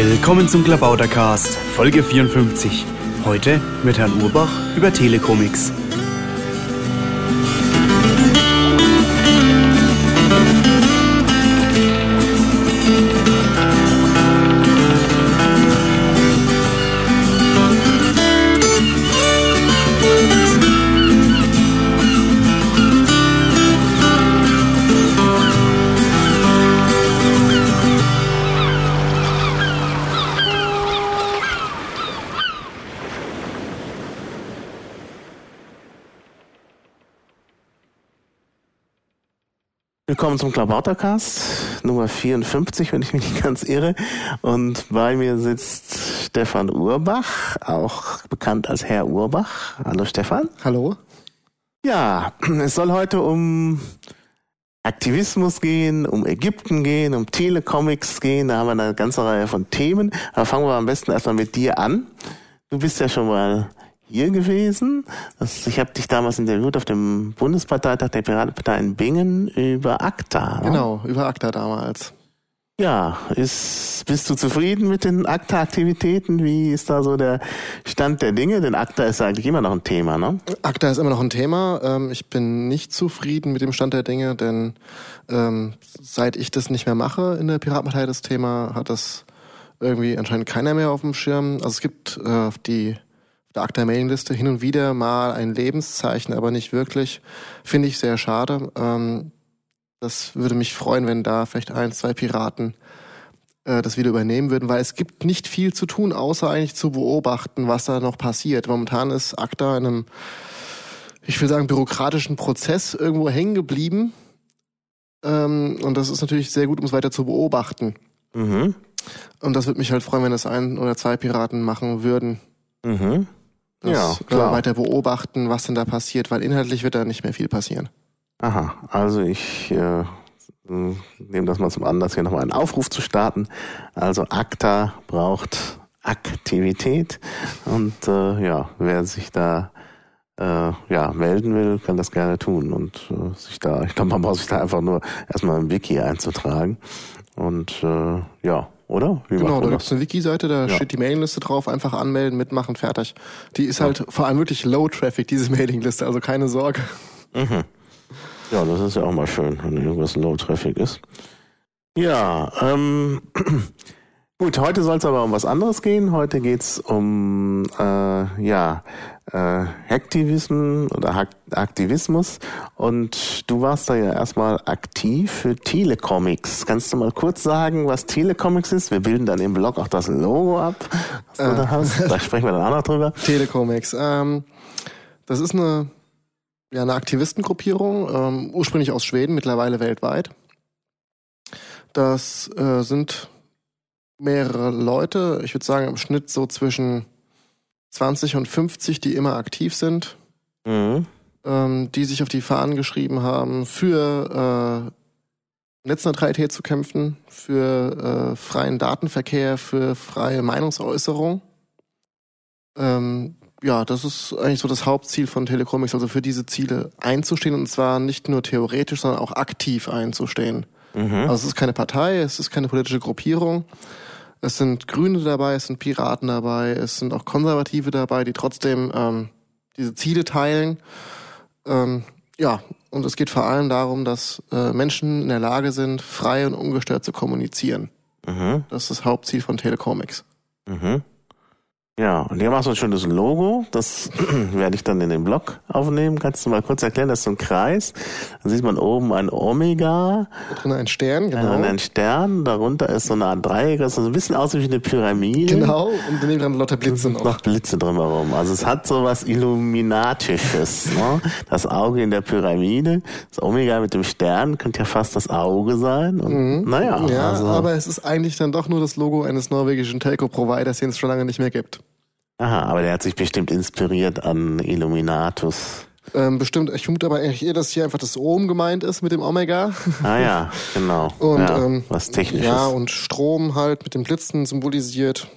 Willkommen zum Klabautercast, Folge 54. Heute mit Herrn Urbach über Telecomics. Willkommen zum Klabautercast, Nummer 54, wenn ich mich nicht ganz irre. Und bei mir sitzt Stefan Urbach, auch bekannt als Herr Urbach. Hallo Stefan. Hallo. Ja, es soll heute um Aktivismus gehen, um Ägypten gehen, um Telecomics gehen. Da haben wir eine ganze Reihe von Themen. Aber fangen wir am besten erstmal mit dir an. Du bist ja schon mal hier gewesen. Ich habe dich damals interviewt auf dem Bundesparteitag der Piratenpartei in Bingen über ACTA. Genau, über ACTA damals. Ja, ist, bist du zufrieden mit den ACTA-Aktivitäten? Wie ist da so der Stand der Dinge? Denn ACTA ist eigentlich immer noch ein Thema, ne? ACTA ist immer noch ein Thema. Ähm, ich bin nicht zufrieden mit dem Stand der Dinge, denn ähm, seit ich das nicht mehr mache in der Piratenpartei, das Thema, hat das irgendwie anscheinend keiner mehr auf dem Schirm. Also es gibt äh, die der ACTA-Mailingliste hin und wieder mal ein Lebenszeichen, aber nicht wirklich. Finde ich sehr schade. Ähm, das würde mich freuen, wenn da vielleicht ein, zwei Piraten äh, das wieder übernehmen würden, weil es gibt nicht viel zu tun, außer eigentlich zu beobachten, was da noch passiert. Momentan ist ACTA in einem, ich will sagen, bürokratischen Prozess irgendwo hängen geblieben. Ähm, und das ist natürlich sehr gut, um es weiter zu beobachten. Mhm. Und das würde mich halt freuen, wenn das ein oder zwei Piraten machen würden. Mhm. Das, ja, klar. Äh, weiter beobachten, was denn da passiert, weil inhaltlich wird da nicht mehr viel passieren. Aha, also ich äh, nehme das mal zum Anlass, hier nochmal einen Aufruf zu starten. Also ACTA braucht Aktivität und äh, ja, wer sich da äh, ja, melden will, kann das gerne tun und äh, sich da, ich glaube, man braucht sich da einfach nur erstmal im Wiki einzutragen und äh, ja, oder? Wie genau, da gibt es eine Wiki-Seite, da ja. steht die Mailingliste drauf, einfach anmelden, mitmachen, fertig. Die ist ja. halt vor allem wirklich Low-Traffic, diese Mailingliste, also keine Sorge. Mhm. Ja, das ist ja auch mal schön, wenn irgendwas Low-Traffic ist. Ja, ähm, Gut, heute soll es aber um was anderes gehen. Heute geht's um äh, ja äh, Hacktivismus oder Hack Aktivismus und du warst da ja erstmal aktiv für Telecomics. Kannst du mal kurz sagen, was Telecomics ist? Wir bilden dann im Blog auch das Logo ab, was äh, du da hast. Da sprechen wir dann auch noch drüber. Telecomics. Ähm, das ist eine ja eine Aktivistengruppierung, ähm, ursprünglich aus Schweden, mittlerweile weltweit. Das äh, sind mehrere Leute, ich würde sagen im Schnitt so zwischen 20 und 50, die immer aktiv sind, mhm. ähm, die sich auf die Fahnen geschrieben haben, für äh, Netzneutralität zu kämpfen, für äh, freien Datenverkehr, für freie Meinungsäußerung. Ähm, ja, das ist eigentlich so das Hauptziel von Telecomics, also für diese Ziele einzustehen und zwar nicht nur theoretisch, sondern auch aktiv einzustehen. Mhm. Also es ist keine Partei, es ist keine politische Gruppierung, es sind Grüne dabei, es sind Piraten dabei, es sind auch Konservative dabei, die trotzdem ähm, diese Ziele teilen. Ähm, ja, und es geht vor allem darum, dass äh, Menschen in der Lage sind, frei und ungestört zu kommunizieren. Mhm. Das ist das Hauptziel von Telecomics. Mhm. Ja, und hier machst du ein schönes Logo. Das werde ich dann in den Blog aufnehmen. Kannst du mal kurz erklären? Das ist so ein Kreis. Da sieht man oben ein Omega. Da drin ein Stern, genau. Dann ein Stern. Darunter ist so eine Art Dreieck. Das sieht so ein bisschen aus wie eine Pyramide. Genau. Und daneben dran lauter Blitze noch. Noch Blitze drumherum. Also es hat so was Illuminatisches. ne? Das Auge in der Pyramide. Das Omega mit dem Stern könnte ja fast das Auge sein. Und, mhm. Naja. Ja, also. aber es ist eigentlich dann doch nur das Logo eines norwegischen Telco-Providers, den es schon lange nicht mehr gibt. Aha, aber der hat sich bestimmt inspiriert an Illuminatus. Ähm, bestimmt, ich vermute aber eigentlich eher, dass hier einfach das Ohm gemeint ist mit dem Omega. Ah ja, genau. und ja, ähm, was technisches. Ja, und Strom halt mit dem Blitzen symbolisiert.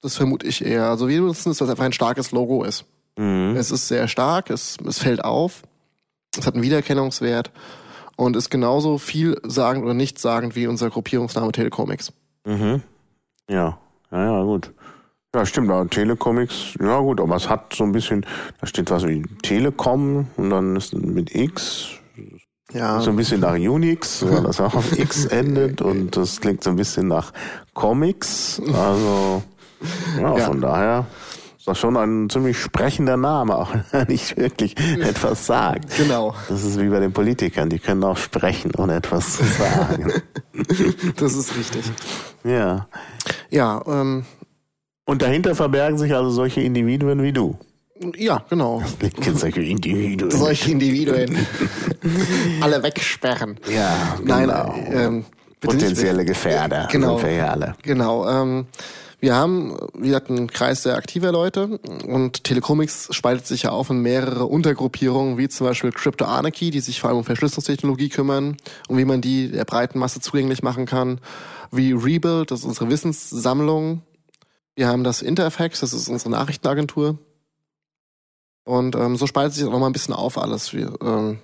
Das vermute ich eher. Also wir nutzen es, weil es einfach ein starkes Logo ist. Mhm. Es ist sehr stark, es, es fällt auf, es hat einen Wiedererkennungswert und ist genauso viel sagend oder nichtssagend wie unser Gruppierungsname Telecomics. Mhm. Ja, Ja, ja, gut. Ja, stimmt, aber Telecomics, ja gut, aber es hat so ein bisschen, da steht was wie Telekom und dann ist mit X, ja. so ein bisschen nach Unix, weil das auch auf X endet und das klingt so ein bisschen nach Comics, also ja, ja. von daher ist das schon ein ziemlich sprechender Name, auch wenn er nicht wirklich etwas sagt. Genau. Das ist wie bei den Politikern, die können auch sprechen, ohne etwas zu sagen. das ist richtig. Ja. Ja, ähm, und dahinter verbergen sich also solche Individuen wie du. Ja, genau. Solche Individuen. Solche Individuen. alle wegsperren. Ja, Nein, genau. ähm, potenzielle Gefährder. Genau. Sind wir ja alle. Genau. Ähm, wir haben, wie gesagt, einen Kreis sehr aktiver Leute und Telecomics spaltet sich ja auf in mehrere Untergruppierungen, wie zum Beispiel Crypto Anarchy, die sich vor allem um Verschlüsselungstechnologie kümmern und wie man die der breiten Masse zugänglich machen kann, wie Rebuild, das ist unsere Wissenssammlung, wir haben das Interfax, das ist unsere Nachrichtenagentur. Und ähm, so spaltet sich auch nochmal ein bisschen auf alles. Wir, ähm,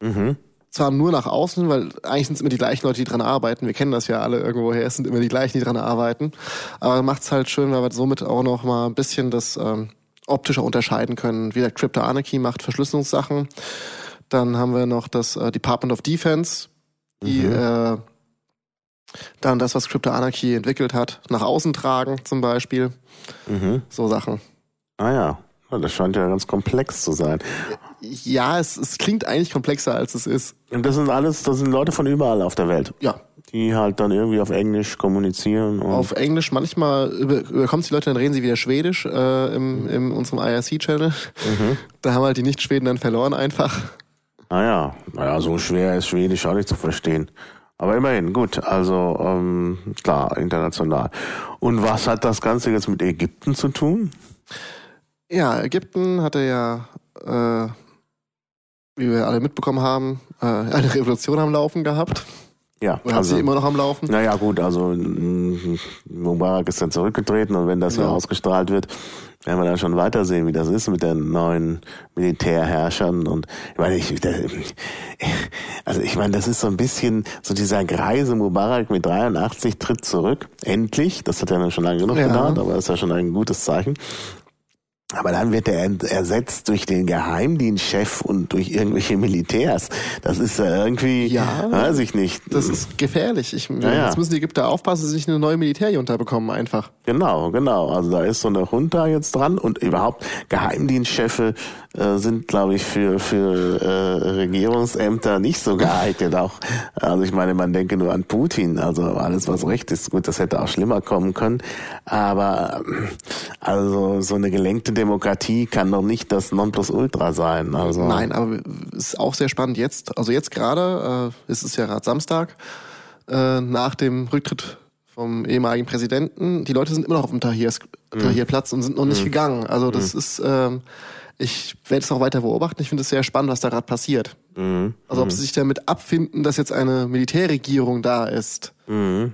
mhm. Zwar nur nach außen, weil eigentlich sind es immer die gleichen Leute, die dran arbeiten. Wir kennen das ja alle irgendwoher, es sind immer die gleichen, die dran arbeiten. Aber macht es halt schön, weil wir somit auch noch mal ein bisschen das ähm, optischer unterscheiden können. Wie der Crypto Anarchy macht Verschlüsselungssachen. Dann haben wir noch das äh, Department of Defense, die mhm. äh, dann das, was Crypto Anarchy entwickelt hat, nach außen tragen zum Beispiel. Mhm. So Sachen. Ah ja. Das scheint ja ganz komplex zu sein. Ja, es, es klingt eigentlich komplexer, als es ist. Und das sind alles, das sind Leute von überall auf der Welt. Ja. Die halt dann irgendwie auf Englisch kommunizieren. auf Englisch, manchmal über, überkommt die Leute, dann reden sie wieder Schwedisch äh, im, mhm. in unserem IRC-Channel. Mhm. Da haben halt die Nicht-Schweden dann verloren einfach. Ah ja, naja, so schwer ist Schwedisch auch nicht zu verstehen. Aber immerhin, gut, also ähm, klar, international. Und was hat das Ganze jetzt mit Ägypten zu tun? Ja, Ägypten hatte ja, äh, wie wir alle mitbekommen haben, äh, eine Revolution am Laufen gehabt. Ja, Oder also, sie immer noch am Laufen? Naja, gut, also Mubarak ist dann zurückgetreten und wenn das ja. hier ausgestrahlt wird, werden wir dann schon weitersehen, wie das ist mit den neuen Militärherrschern und ich meine, ich, also ich meine, das ist so ein bisschen so dieser greise Mubarak mit 83 tritt zurück, endlich, das hat ja schon lange genug ja. gedauert, aber das ist ja schon ein gutes Zeichen aber dann wird er ersetzt durch den Geheimdienstchef und durch irgendwelche Militärs. Das ist ja irgendwie, ja, weiß ich nicht. Das ist gefährlich. Ich, ja, ja. Jetzt müssen die Ägypter aufpassen, dass sie sich eine neue Militärjunta bekommen einfach. Genau, genau. Also da ist so eine Junta jetzt dran und überhaupt Geheimdienstchefe äh, sind, glaube ich, für, für äh, Regierungsämter nicht so geeignet. Auch, also ich meine, man denke nur an Putin. Also alles, was recht ist, gut, das hätte auch schlimmer kommen können. Aber also so eine gelenkte Demokratie kann doch nicht das Nonplusultra sein. Also Nein, aber es ist auch sehr spannend jetzt. Also jetzt gerade, äh, ist es ja gerade Samstag, äh, nach dem Rücktritt vom ehemaligen Präsidenten. Die Leute sind immer noch auf dem Tahir, mhm. Tahirplatz und sind noch nicht mhm. gegangen. Also das mhm. ist, ähm, ich werde es auch weiter beobachten. Ich finde es sehr spannend, was da gerade passiert. Mhm. Also ob sie sich damit abfinden, dass jetzt eine Militärregierung da ist. Mhm.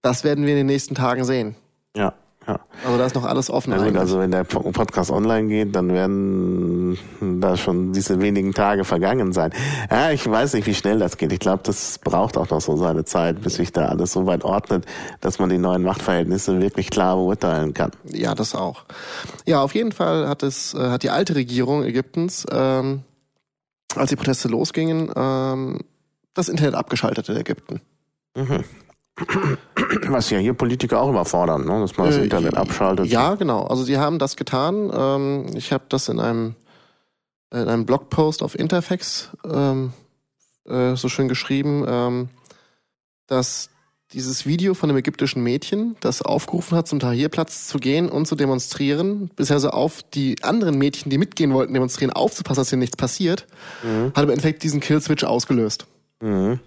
Das werden wir in den nächsten Tagen sehen. Ja. Ja. Also da ist noch alles offen. Ja, gut, also wenn der Podcast online geht, dann werden da schon diese wenigen Tage vergangen sein. Ja, ich weiß nicht, wie schnell das geht. Ich glaube, das braucht auch noch so seine Zeit, bis sich da alles so weit ordnet, dass man die neuen Machtverhältnisse wirklich klar beurteilen kann. Ja, das auch. Ja, auf jeden Fall hat es äh, hat die alte Regierung Ägyptens, ähm, als die Proteste losgingen, ähm, das Internet abgeschaltet in Ägypten. Mhm. Was ja hier Politiker auch immer fordern, ne? dass man das äh, Internet abschaltet. Ja, genau. Also sie haben das getan. Ähm, ich habe das in einem, in einem Blogpost auf Interfax ähm, äh, so schön geschrieben, ähm, dass dieses Video von dem ägyptischen Mädchen, das aufgerufen hat, zum Tahrirplatz zu gehen und zu demonstrieren, bisher so auf die anderen Mädchen, die mitgehen wollten, demonstrieren, aufzupassen, dass hier nichts passiert, mhm. hat im Endeffekt diesen Killswitch ausgelöst. Mhm.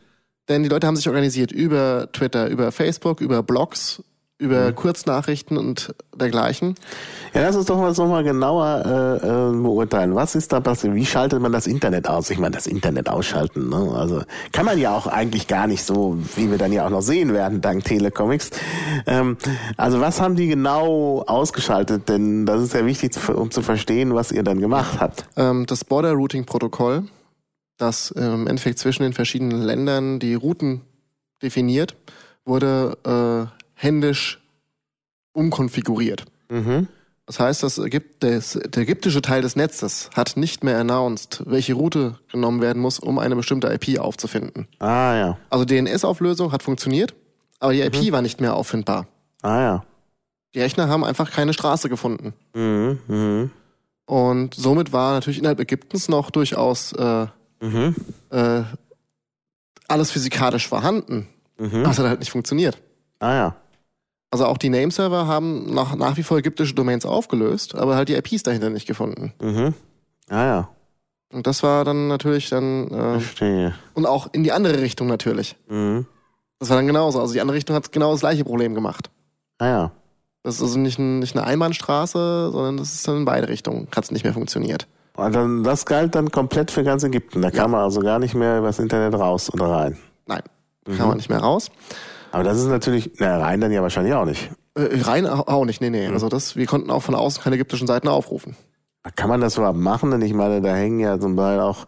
Denn die Leute haben sich organisiert über Twitter, über Facebook, über Blogs, über mhm. Kurznachrichten und dergleichen. Ja, lass uns doch mal so mal genauer äh, äh, beurteilen. Was ist da passiert? Wie schaltet man das Internet aus? Ich meine, das Internet ausschalten. Ne? Also kann man ja auch eigentlich gar nicht so, wie wir dann ja auch noch sehen werden, dank Telecomics. Ähm, also was haben die genau ausgeschaltet? Denn das ist ja wichtig, um zu verstehen, was ihr dann gemacht habt. Ähm, das Border Routing Protokoll das im Endeffekt zwischen den verschiedenen Ländern die Routen definiert, wurde äh, händisch umkonfiguriert. Mhm. Das heißt, das Ägypt, das, der ägyptische Teil des Netzes hat nicht mehr announced, welche Route genommen werden muss, um eine bestimmte IP aufzufinden. Ah ja. Also DNS-Auflösung hat funktioniert, aber die IP mhm. war nicht mehr auffindbar. Ah ja. Die Rechner haben einfach keine Straße gefunden. Mhm. Mhm. Und somit war natürlich innerhalb Ägyptens noch durchaus äh, mhm. äh, alles physikalisch vorhanden. Mhm. Aber es hat halt nicht funktioniert. Ah ja. Also auch die Nameserver haben nach, nach wie vor ägyptische Domains aufgelöst, aber halt die IPs dahinter nicht gefunden. Mhm. Ah ja. Und das war dann natürlich dann. Äh, Verstehe. Und auch in die andere Richtung natürlich. Mhm. Das war dann genauso. Also die andere Richtung hat genau das gleiche Problem gemacht. Ah ja. Das ist also nicht, ein, nicht eine Einbahnstraße, sondern das ist dann in beide Richtungen. Hat es nicht mehr funktioniert. Und dann, das galt dann komplett für ganz Ägypten. Da ja. kam man also gar nicht mehr übers Internet raus oder rein. Nein, mhm. kam man nicht mehr raus. Aber das ist natürlich, na, rein dann ja wahrscheinlich auch nicht. Äh, rein auch nicht, nee, nee. Mhm. Also das, wir konnten auch von außen keine ägyptischen Seiten aufrufen. Kann man das überhaupt machen? Denn ich meine, da hängen ja zum Beispiel auch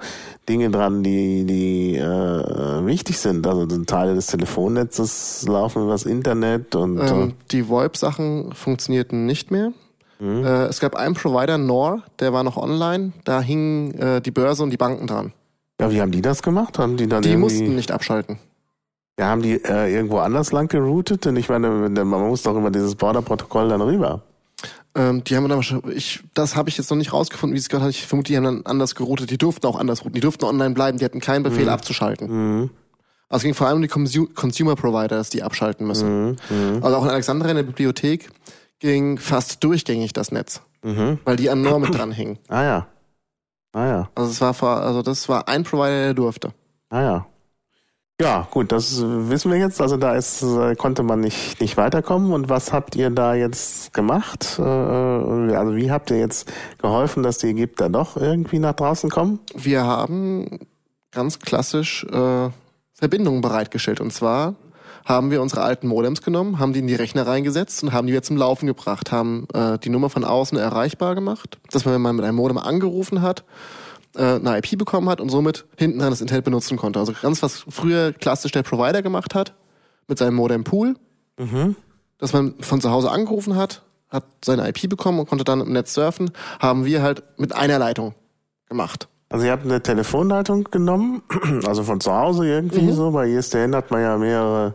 Dinge dran, die, die äh, wichtig sind. Also Teile des Telefonnetzes laufen übers Internet und. Ähm, äh, die VoIP-Sachen funktionierten nicht mehr. Mhm. Äh, es gab einen Provider, Nor, der war noch online. Da hingen äh, die Börse und die Banken dran. Ja, wie haben die das gemacht? Haben die dann Die mussten nicht abschalten. Ja, haben die äh, irgendwo anders lang geroutet? Denn ich meine, man muss doch über dieses Border-Protokoll dann rüber. Ähm, die haben dann ich, das habe ich jetzt noch nicht rausgefunden, wie es gehört hat. Ich vermute, die haben dann anders geroutet. Die durften auch anders routen. Die durften online bleiben. Die hatten keinen Befehl mhm. abzuschalten. Mhm. Also es ging vor allem um die Consumer Providers, die abschalten müssen. Mhm. mhm. Also auch in Alexandria in der Bibliothek ging fast durchgängig das Netz. Mhm. Weil die an Norm mit dran hingen. Ah ja. Ah ja. Also es war vor, also das war ein Provider, der durfte. Ah ja. Ja, gut, das wissen wir jetzt. Also da ist, äh, konnte man nicht, nicht weiterkommen. Und was habt ihr da jetzt gemacht? Äh, also wie habt ihr jetzt geholfen, dass die Ägypter doch irgendwie nach draußen kommen? Wir haben ganz klassisch äh, Verbindungen bereitgestellt. Und zwar haben wir unsere alten Modems genommen, haben die in die Rechner reingesetzt und haben die wieder zum Laufen gebracht, haben äh, die Nummer von außen erreichbar gemacht, dass man, wenn man mit einem Modem angerufen hat, äh, eine IP bekommen hat und somit hinten dran das Intel benutzen konnte. Also ganz was früher klassisch der Provider gemacht hat mit seinem Modem Pool, mhm. dass man von zu Hause angerufen hat, hat seine IP bekommen und konnte dann im Netz surfen, haben wir halt mit einer Leitung gemacht. Also ihr habt eine Telefonleitung genommen, also von zu Hause irgendwie mhm. so, bei ISDN hat man ja mehrere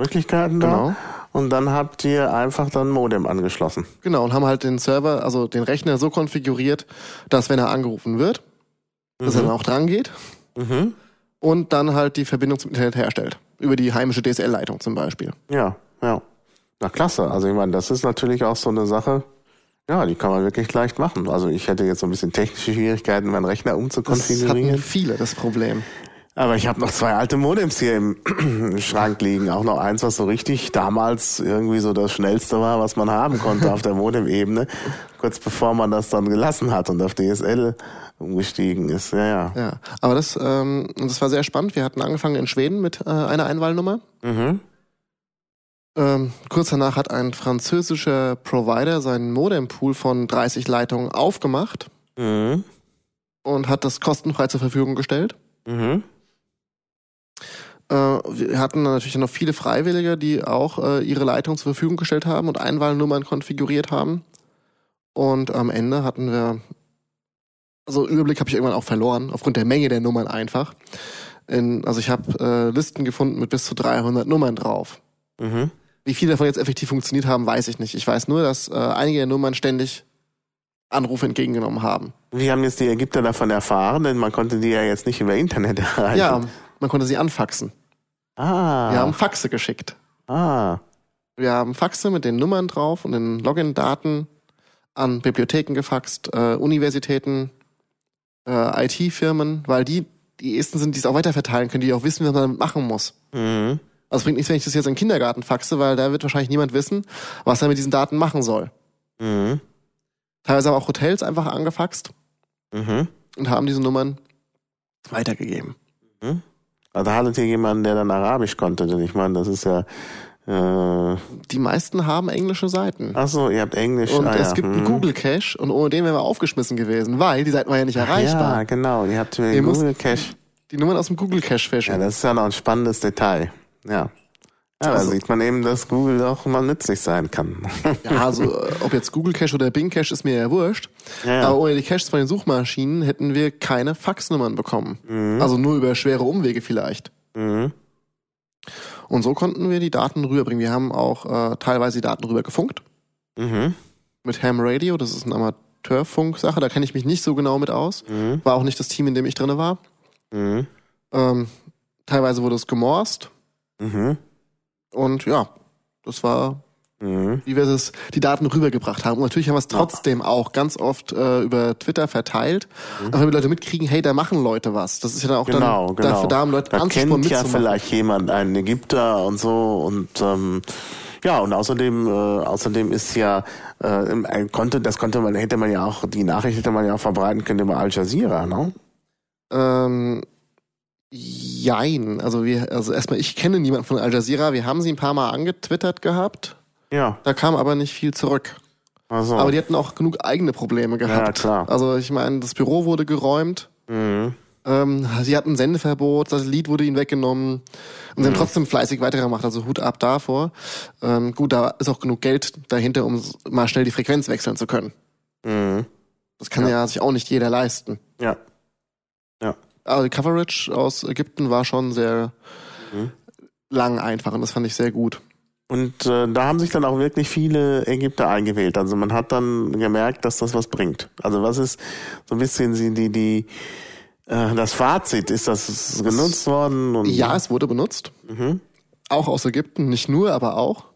Möglichkeiten da. Genau. Und dann habt ihr einfach dann Modem angeschlossen. Genau, und haben halt den Server, also den Rechner so konfiguriert, dass wenn er angerufen wird, dass mhm. er dann auch dran geht. Mhm. Und dann halt die Verbindung zum Internet herstellt. Über die heimische DSL-Leitung zum Beispiel. Ja, ja. Na klasse. Also ich meine, das ist natürlich auch so eine Sache, ja, die kann man wirklich leicht machen. Also ich hätte jetzt so ein bisschen technische Schwierigkeiten, meinen Rechner umzukonfigurieren. Das hatten viele, das Problem. Aber ich habe noch zwei alte Modems hier im Schrank liegen. Auch noch eins, was so richtig damals irgendwie so das Schnellste war, was man haben konnte auf der Modem-Ebene. Kurz bevor man das dann gelassen hat und auf DSL umgestiegen ist. Ja, ja. Ja, aber das, ähm, das war sehr spannend. Wir hatten angefangen in Schweden mit äh, einer Einwahlnummer. Mhm. Ähm, kurz danach hat ein französischer Provider seinen Modempool von 30 Leitungen aufgemacht mhm. und hat das kostenfrei zur Verfügung gestellt. Mhm. Äh, wir hatten natürlich noch viele Freiwillige, die auch äh, ihre Leitung zur Verfügung gestellt haben und Einwahlnummern konfiguriert haben. Und am Ende hatten wir also Überblick habe ich irgendwann auch verloren, aufgrund der Menge der Nummern einfach. In, also ich habe äh, Listen gefunden mit bis zu 300 Nummern drauf. Mhm. Wie viele davon jetzt effektiv funktioniert haben, weiß ich nicht. Ich weiß nur, dass äh, einige der Nummern ständig Anrufe entgegengenommen haben. Wie haben jetzt die Ägypter davon erfahren? Denn man konnte die ja jetzt nicht über Internet erreichen. Ja, man konnte sie anfaxen. Ah. Wir haben Faxe geschickt. Ah. Wir haben Faxe mit den Nummern drauf und den Login-Daten an Bibliotheken gefaxt, äh, Universitäten, äh, IT-Firmen, weil die die ersten sind, die es auch weiterverteilen können, die auch wissen, was man damit machen muss. Mhm. Also bringt nichts, wenn ich das jetzt in den Kindergarten faxe, weil da wird wahrscheinlich niemand wissen, was er mit diesen Daten machen soll. Mhm. Teilweise haben auch Hotels einfach angefaxt mhm. und haben diese Nummern weitergegeben. Mhm. Also hattet ihr jemanden, der dann Arabisch konnte, denn ich meine, das ist ja äh, die meisten haben englische Seiten. Ach so, ihr habt Englisch. Und ah, es ja. gibt einen hm. Google Cache und ohne den wären wir aufgeschmissen gewesen, weil die Seiten waren ja nicht erreichbar. Ja, genau. Ihr habt den Google Cache. Die Nummern aus dem Google Cache fischen. Ja, das ist ja noch ein spannendes Detail. Ja. Ja, also, da sieht man eben, dass Google auch mal nützlich sein kann. Ja, also äh, ob jetzt Google Cache oder Bing Cache ist mir ja wurscht. Ja, ja. Aber ohne die Caches von den Suchmaschinen hätten wir keine Faxnummern bekommen. Mhm. Also nur über schwere Umwege vielleicht. Mhm. Und so konnten wir die Daten rüberbringen. Wir haben auch äh, teilweise die Daten rüber gefunkt. Mhm. Mit Ham Radio, das ist eine Amateurfunk-Sache, da kenne ich mich nicht so genau mit aus. Mhm. War auch nicht das Team, in dem ich drin war. Mhm. Ähm, teilweise wurde es gemorst. Mhm. Und ja, das war, mhm. wie wir es die Daten rübergebracht haben. Und natürlich haben wir es trotzdem auch ganz oft äh, über Twitter verteilt, mhm. damit Leute mitkriegen, hey, da machen Leute was. Das ist ja dann auch genau, dann genau. dafür da, um Leute da kennt ja vielleicht jemand einen Ägypter und so und ähm, ja, und außerdem, äh, außerdem ist ja, äh, konnte, das konnte man, hätte man ja auch, die Nachricht hätte man ja auch verbreiten können über Al Jazeera, ne? Ähm, Jein. Also wir, also erstmal, ich kenne niemanden von Al Jazeera. Wir haben sie ein paar Mal angetwittert gehabt. Ja. Da kam aber nicht viel zurück. Also. Aber die hatten auch genug eigene Probleme gehabt. Ja, klar. Also ich meine, das Büro wurde geräumt. Mhm. Ähm, sie hatten Sendeverbot, das Lied wurde ihnen weggenommen. Und sie mhm. haben trotzdem fleißig weitergemacht, also Hut ab davor. Ähm, gut, da ist auch genug Geld dahinter, um mal schnell die Frequenz wechseln zu können. Mhm. Das kann ja. ja sich auch nicht jeder leisten. Ja also die Coverage aus Ägypten war schon sehr mhm. lang einfach und das fand ich sehr gut. Und äh, da haben sich dann auch wirklich viele Ägypter eingewählt. Also man hat dann gemerkt, dass das was bringt. Also was ist so ein bisschen die, die, die äh, das Fazit? Ist das genutzt worden? Und ja, es wurde benutzt. Mhm. Auch aus Ägypten, nicht nur, aber auch.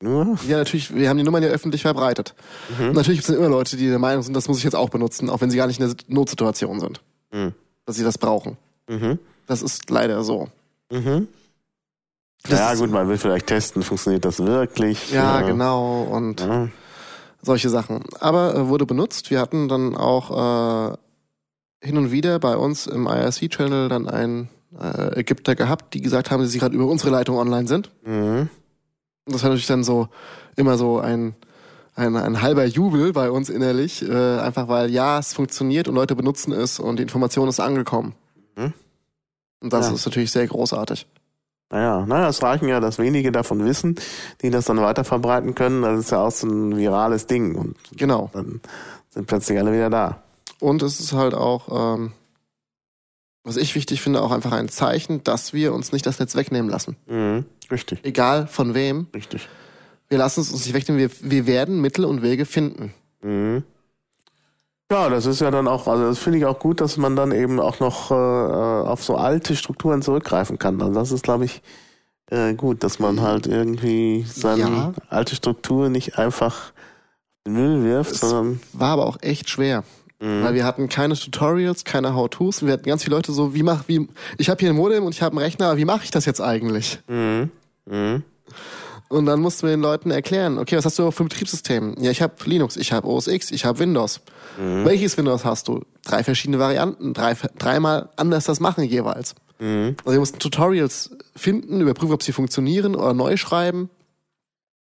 Nur? Ja, natürlich, wir haben die Nummern ja öffentlich verbreitet. Mhm. Natürlich gibt es immer Leute, die der Meinung sind, das muss ich jetzt auch benutzen, auch wenn sie gar nicht in der Notsituation sind. Mhm dass sie das brauchen. Mhm. Das ist leider so. Mhm. ja, gut, man will vielleicht testen, funktioniert das wirklich? Ja, ja. genau. Und ja. solche Sachen. Aber äh, wurde benutzt. Wir hatten dann auch äh, hin und wieder bei uns im IRC-Channel dann einen äh, Ägypter gehabt, die gesagt haben, dass sie gerade über unsere Leitung online sind. Mhm. Und das war natürlich dann so immer so ein ein, ein halber Jubel bei uns innerlich, äh, einfach weil ja, es funktioniert und Leute benutzen es und die Information ist angekommen. Mhm. Und das ja. ist natürlich sehr großartig. Naja, naja, es reichen ja, dass wenige davon wissen, die das dann weiter verbreiten können. Das ist ja auch so ein virales Ding. Und genau. dann sind plötzlich alle wieder da. Und es ist halt auch, ähm, was ich wichtig finde, auch einfach ein Zeichen, dass wir uns nicht das Netz wegnehmen lassen. Mhm, richtig. Egal von wem. Richtig. Wir lassen es uns nicht wegnehmen, wir, wir werden Mittel und Wege finden. Mhm. Ja, das ist ja dann auch, also das finde ich auch gut, dass man dann eben auch noch äh, auf so alte Strukturen zurückgreifen kann. Also das ist, glaube ich, äh, gut, dass man halt irgendwie seine ja. alte Struktur nicht einfach in den Müll wirft, es sondern. War aber auch echt schwer. Mhm. Weil wir hatten keine Tutorials, keine How-Tos. Wir hatten ganz viele Leute so, wie mach, wie, ich habe hier ein Modem und ich habe einen Rechner, wie mache ich das jetzt eigentlich? Mhm. Mhm. Und dann mussten wir den Leuten erklären, okay, was hast du für ein Betriebssystem? Ja, ich habe Linux, ich habe OS X, ich habe Windows. Mhm. Welches Windows hast du? Drei verschiedene Varianten, drei, dreimal anders das machen jeweils. Mhm. Also wir mussten Tutorials finden, überprüfen, ob sie funktionieren oder neu schreiben.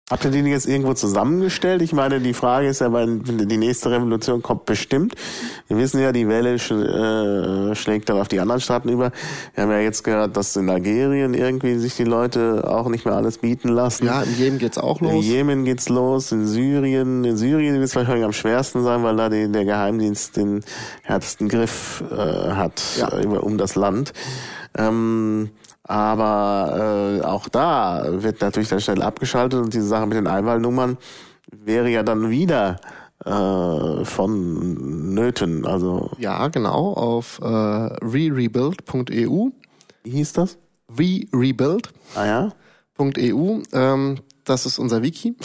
Habt ihr die jetzt irgendwo zusammengestellt? Ich meine, die Frage ist ja, weil die nächste Revolution kommt bestimmt. Wir wissen ja, die Welle sch äh, schlägt dann auf die anderen Staaten über. Wir haben ja jetzt gehört, dass in Algerien irgendwie sich die Leute auch nicht mehr alles bieten lassen. Ja, in Jemen geht's auch los. In Jemen geht's los, in Syrien. In Syrien wird es wahrscheinlich am schwersten sein, weil da die, der Geheimdienst den härtesten Griff äh, hat ja. äh, um das Land. Ähm, aber äh, auch da wird natürlich dann schnell abgeschaltet und diese Sache mit den Einwahlnummern wäre ja dann wieder äh, von Nöten. Also ja, genau auf äh, rerebuild.eu. Wie hieß das? Re-Rebuild. Ah ja. .eu. Ähm, das ist unser Wiki.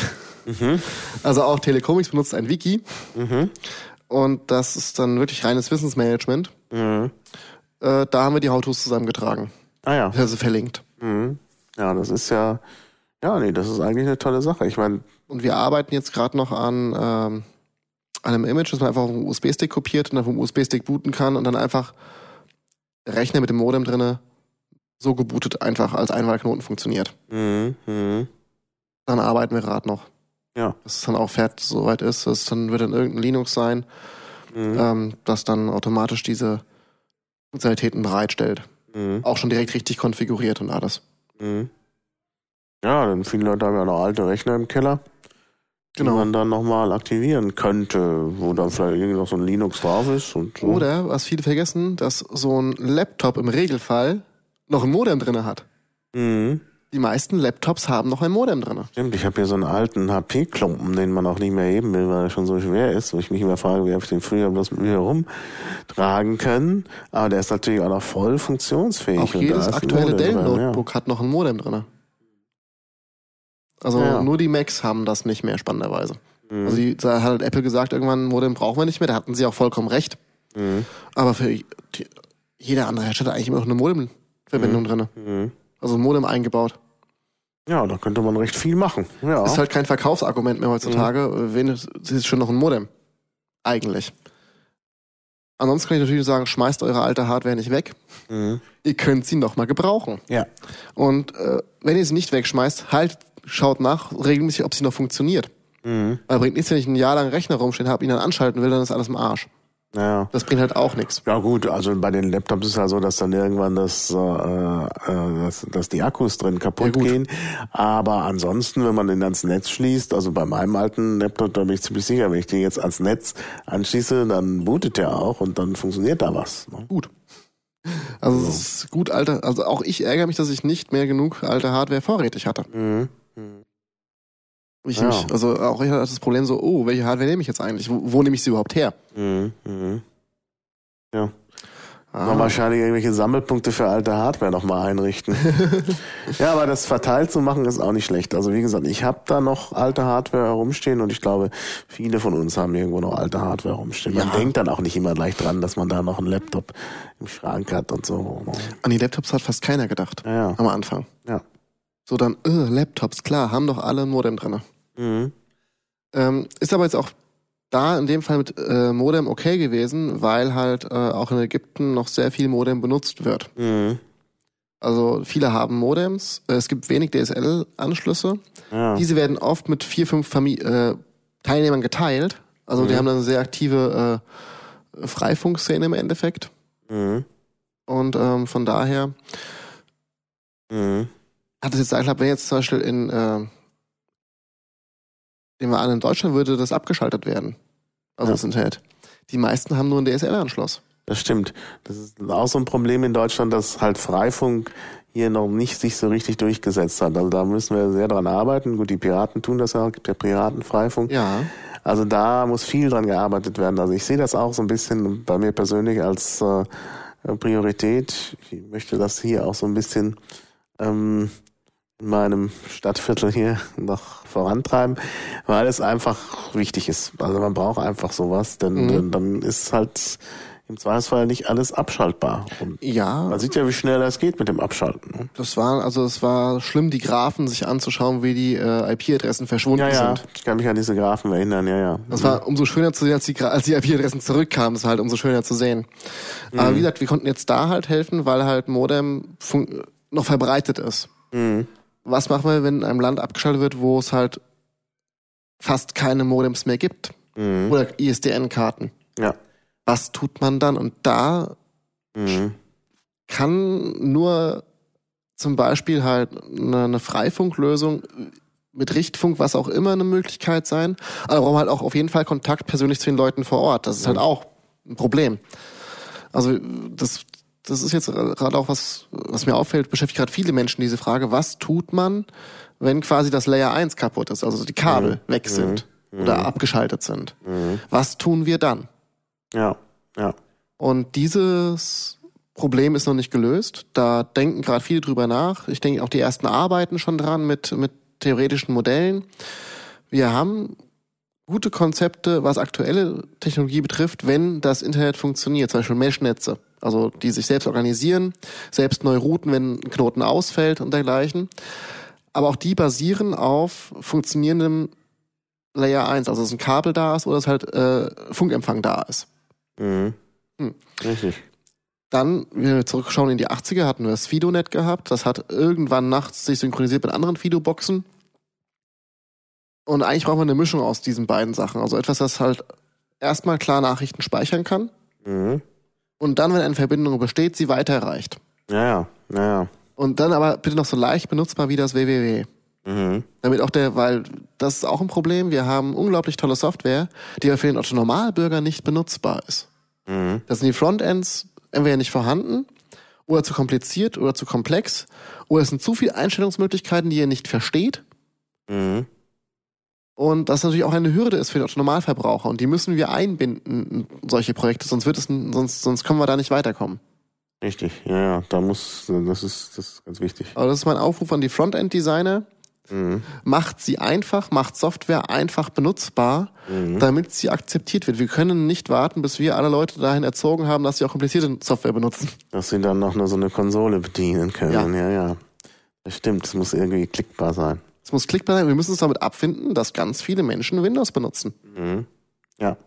Mhm. Also auch Telecomics benutzt ein Wiki. Mhm. Und das ist dann wirklich reines Wissensmanagement. Mhm. Äh, da haben wir die How-Tos zusammengetragen. Ah ja. Also verlinkt. Mhm. Ja, das ist ja, ja, nee, das ist eigentlich eine tolle Sache. Ich meine. Und wir arbeiten jetzt gerade noch an ähm, einem Image, das man einfach auf einen USB-Stick kopiert und dann vom USB-Stick booten kann und dann einfach Rechner mit dem Modem drinne so gebootet einfach als Einwahlknoten funktioniert. Mhm. Mhm. Dann arbeiten wir gerade noch. Ja. Dass es dann auch fertig soweit ist. Das dann wird dann irgendein Linux sein, mhm. ähm, das dann automatisch diese Funktionalitäten bereitstellt. Mhm. Auch schon direkt richtig konfiguriert und alles. Mhm. Ja, denn viele Leute haben ja noch alte Rechner im Keller, genau. die man dann nochmal aktivieren könnte, wo dann vielleicht irgendwie noch so ein Linux drauf ist. Und so. Oder, was viele vergessen, dass so ein Laptop im Regelfall noch ein Modem drinne hat. Mhm. Die meisten Laptops haben noch ein Modem drin. Stimmt, ich habe hier so einen alten HP-Klumpen, den man auch nicht mehr heben will, weil er schon so schwer ist, wo ich mich immer frage, wie habe ich den früher bloß mit mir herumtragen können. Aber der ist natürlich auch noch voll funktionsfähig. Auch jedes aktuelle Dell-Notebook ja. hat noch ein Modem drin. Also ja. nur die Macs haben das nicht mehr, spannenderweise. Mhm. Also die, da hat halt Apple gesagt, irgendwann ein Modem brauchen wir nicht mehr, da hatten sie auch vollkommen recht. Mhm. Aber für die, jeder andere Hersteller eigentlich immer noch eine Modemverbindung mhm. drin. Mhm. Also ein Modem eingebaut. Ja, da könnte man recht viel machen. Ja. Ist halt kein Verkaufsargument mehr heutzutage. Mhm. Wen ist schon noch ein Modem? Eigentlich. Ansonsten kann ich natürlich sagen, schmeißt eure alte Hardware nicht weg. Mhm. Ihr könnt sie noch mal gebrauchen. Ja. Und äh, wenn ihr sie nicht wegschmeißt, halt, schaut nach regelmäßig, ob sie noch funktioniert. Mhm. Weil bringt nichts, wenn ich ein Jahr lang Rechner rumstehen habe, ihn dann anschalten will, dann ist alles im Arsch. Ja. Das bringt halt auch nichts. Ja gut, also bei den Laptops ist es ja so, dass dann irgendwann das, äh, äh, dass, dass die Akkus drin kaputt ja, gehen. Aber ansonsten, wenn man den ans Netz schließt, also bei meinem alten Laptop, da bin ich ziemlich sicher, wenn ich den jetzt ans Netz anschließe, dann bootet der auch und dann funktioniert da was. Ne? Gut. Also es ist gut, alte, also auch ich ärgere mich, dass ich nicht mehr genug alte Hardware vorrätig hatte. Mhm. Ich ja. nicht. Also auch ich hatte das Problem so, oh, welche Hardware nehme ich jetzt eigentlich? Wo, wo nehme ich sie überhaupt her? Mhm. Mhm. Ja. Ah. wahrscheinlich irgendwelche Sammelpunkte für alte Hardware nochmal einrichten. ja, aber das verteilt zu machen ist auch nicht schlecht. Also wie gesagt, ich habe da noch alte Hardware herumstehen und ich glaube, viele von uns haben irgendwo noch alte Hardware herumstehen. Man ja. denkt dann auch nicht immer gleich dran, dass man da noch einen Laptop im Schrank hat und so. An die Laptops hat fast keiner gedacht. Ja, ja. Am Anfang. Ja. So dann, äh, Laptops, klar, haben doch alle ein Modem drin. Mhm. Ähm, ist aber jetzt auch da in dem Fall mit äh, Modem okay gewesen, weil halt äh, auch in Ägypten noch sehr viel Modem benutzt wird. Mhm. Also viele haben Modems, äh, es gibt wenig DSL-Anschlüsse. Ja. Diese werden oft mit vier, fünf Famili äh, Teilnehmern geteilt. Also mhm. die haben dann eine sehr aktive äh, Freifunkszene im Endeffekt. Mhm. Und ähm, von daher mhm. hat es jetzt, ich glaube, wenn jetzt zum Beispiel in äh, nehmen wir an, in Deutschland würde das abgeschaltet werden. Also ja. das Internet. Die meisten haben nur einen DSL-Anschluss. Das stimmt. Das ist auch so ein Problem in Deutschland, dass halt Freifunk hier noch nicht sich so richtig durchgesetzt hat. Also da müssen wir sehr dran arbeiten. Gut, die Piraten tun das ja, gibt ja Piratenfreifunk. Ja. Also da muss viel dran gearbeitet werden. Also ich sehe das auch so ein bisschen bei mir persönlich als äh, Priorität. Ich möchte das hier auch so ein bisschen ähm, in meinem Stadtviertel hier noch vorantreiben, weil es einfach wichtig ist. Also man braucht einfach sowas, denn, mhm. denn dann ist halt im Zweifelsfall nicht alles abschaltbar. Und ja. Man sieht ja, wie schnell das geht mit dem Abschalten. Ne? Das war, also es war schlimm, die Graphen sich anzuschauen, wie die äh, IP-Adressen verschwunden ja, ja. sind. Ich kann mich an diese Graphen erinnern, ja, ja. Das war umso schöner zu sehen, als die, als die IP-Adressen zurückkamen. Das war halt umso schöner zu sehen. Mhm. Aber wie gesagt, wir konnten jetzt da halt helfen, weil halt Modem noch verbreitet ist. Mhm was machen wir, wenn in einem Land abgeschaltet wird, wo es halt fast keine Modems mehr gibt? Mhm. Oder ISDN-Karten. Ja. Was tut man dann? Und da mhm. kann nur zum Beispiel halt eine, eine Freifunklösung mit Richtfunk, was auch immer, eine Möglichkeit sein. Aber brauchen halt auch auf jeden Fall Kontakt persönlich zu den Leuten vor Ort. Das ist halt auch ein Problem. Also das das ist jetzt gerade auch was, was mir auffällt, beschäftigt gerade viele Menschen diese Frage, was tut man, wenn quasi das Layer 1 kaputt ist, also die Kabel mhm. weg sind mhm. oder mhm. abgeschaltet sind. Mhm. Was tun wir dann? Ja, ja. Und dieses Problem ist noch nicht gelöst. Da denken gerade viele drüber nach. Ich denke auch die ersten arbeiten schon dran mit, mit theoretischen Modellen. Wir haben gute Konzepte, was aktuelle Technologie betrifft, wenn das Internet funktioniert, zum Beispiel Meshnetze, also die sich selbst organisieren, selbst neue Routen, wenn ein Knoten ausfällt und dergleichen. Aber auch die basieren auf funktionierendem Layer 1, also dass ein Kabel da ist oder dass halt äh, Funkempfang da ist. Mhm. Hm. Richtig. Dann, wenn wir zurückschauen in die 80er, hatten wir das FidoNet gehabt. Das hat irgendwann nachts sich synchronisiert mit anderen Fido-Boxen. Und eigentlich brauchen wir eine Mischung aus diesen beiden Sachen. Also etwas, das halt erstmal klar Nachrichten speichern kann. Mhm. Und dann, wenn eine Verbindung besteht, sie weiterreicht. Ja, ja, ja, ja. Und dann aber bitte noch so leicht benutzbar wie das www. Mhm. Damit auch der, weil das ist auch ein Problem. Wir haben unglaublich tolle Software, die aber für den Otto Normalbürger nicht benutzbar ist. Mhm. Das sind die Frontends entweder nicht vorhanden oder zu kompliziert oder zu komplex oder es sind zu viele Einstellungsmöglichkeiten, die ihr nicht versteht. Mhm. Und das natürlich auch eine Hürde ist für den Normalverbraucher. Und die müssen wir einbinden in solche Projekte, sonst wird es, sonst, sonst können wir da nicht weiterkommen. Richtig, ja, ja, da muss, das ist, das ist ganz wichtig. Aber das ist mein Aufruf an die Frontend-Designer. Mhm. Macht sie einfach, macht Software einfach benutzbar, mhm. damit sie akzeptiert wird. Wir können nicht warten, bis wir alle Leute dahin erzogen haben, dass sie auch komplizierte Software benutzen. Dass sie dann noch nur so eine Konsole bedienen können. Ja, ja. ja. Das stimmt, es muss irgendwie klickbar sein. Es muss klickbar sein. Wir müssen uns damit abfinden, dass ganz viele Menschen Windows benutzen. Mhm. Ja.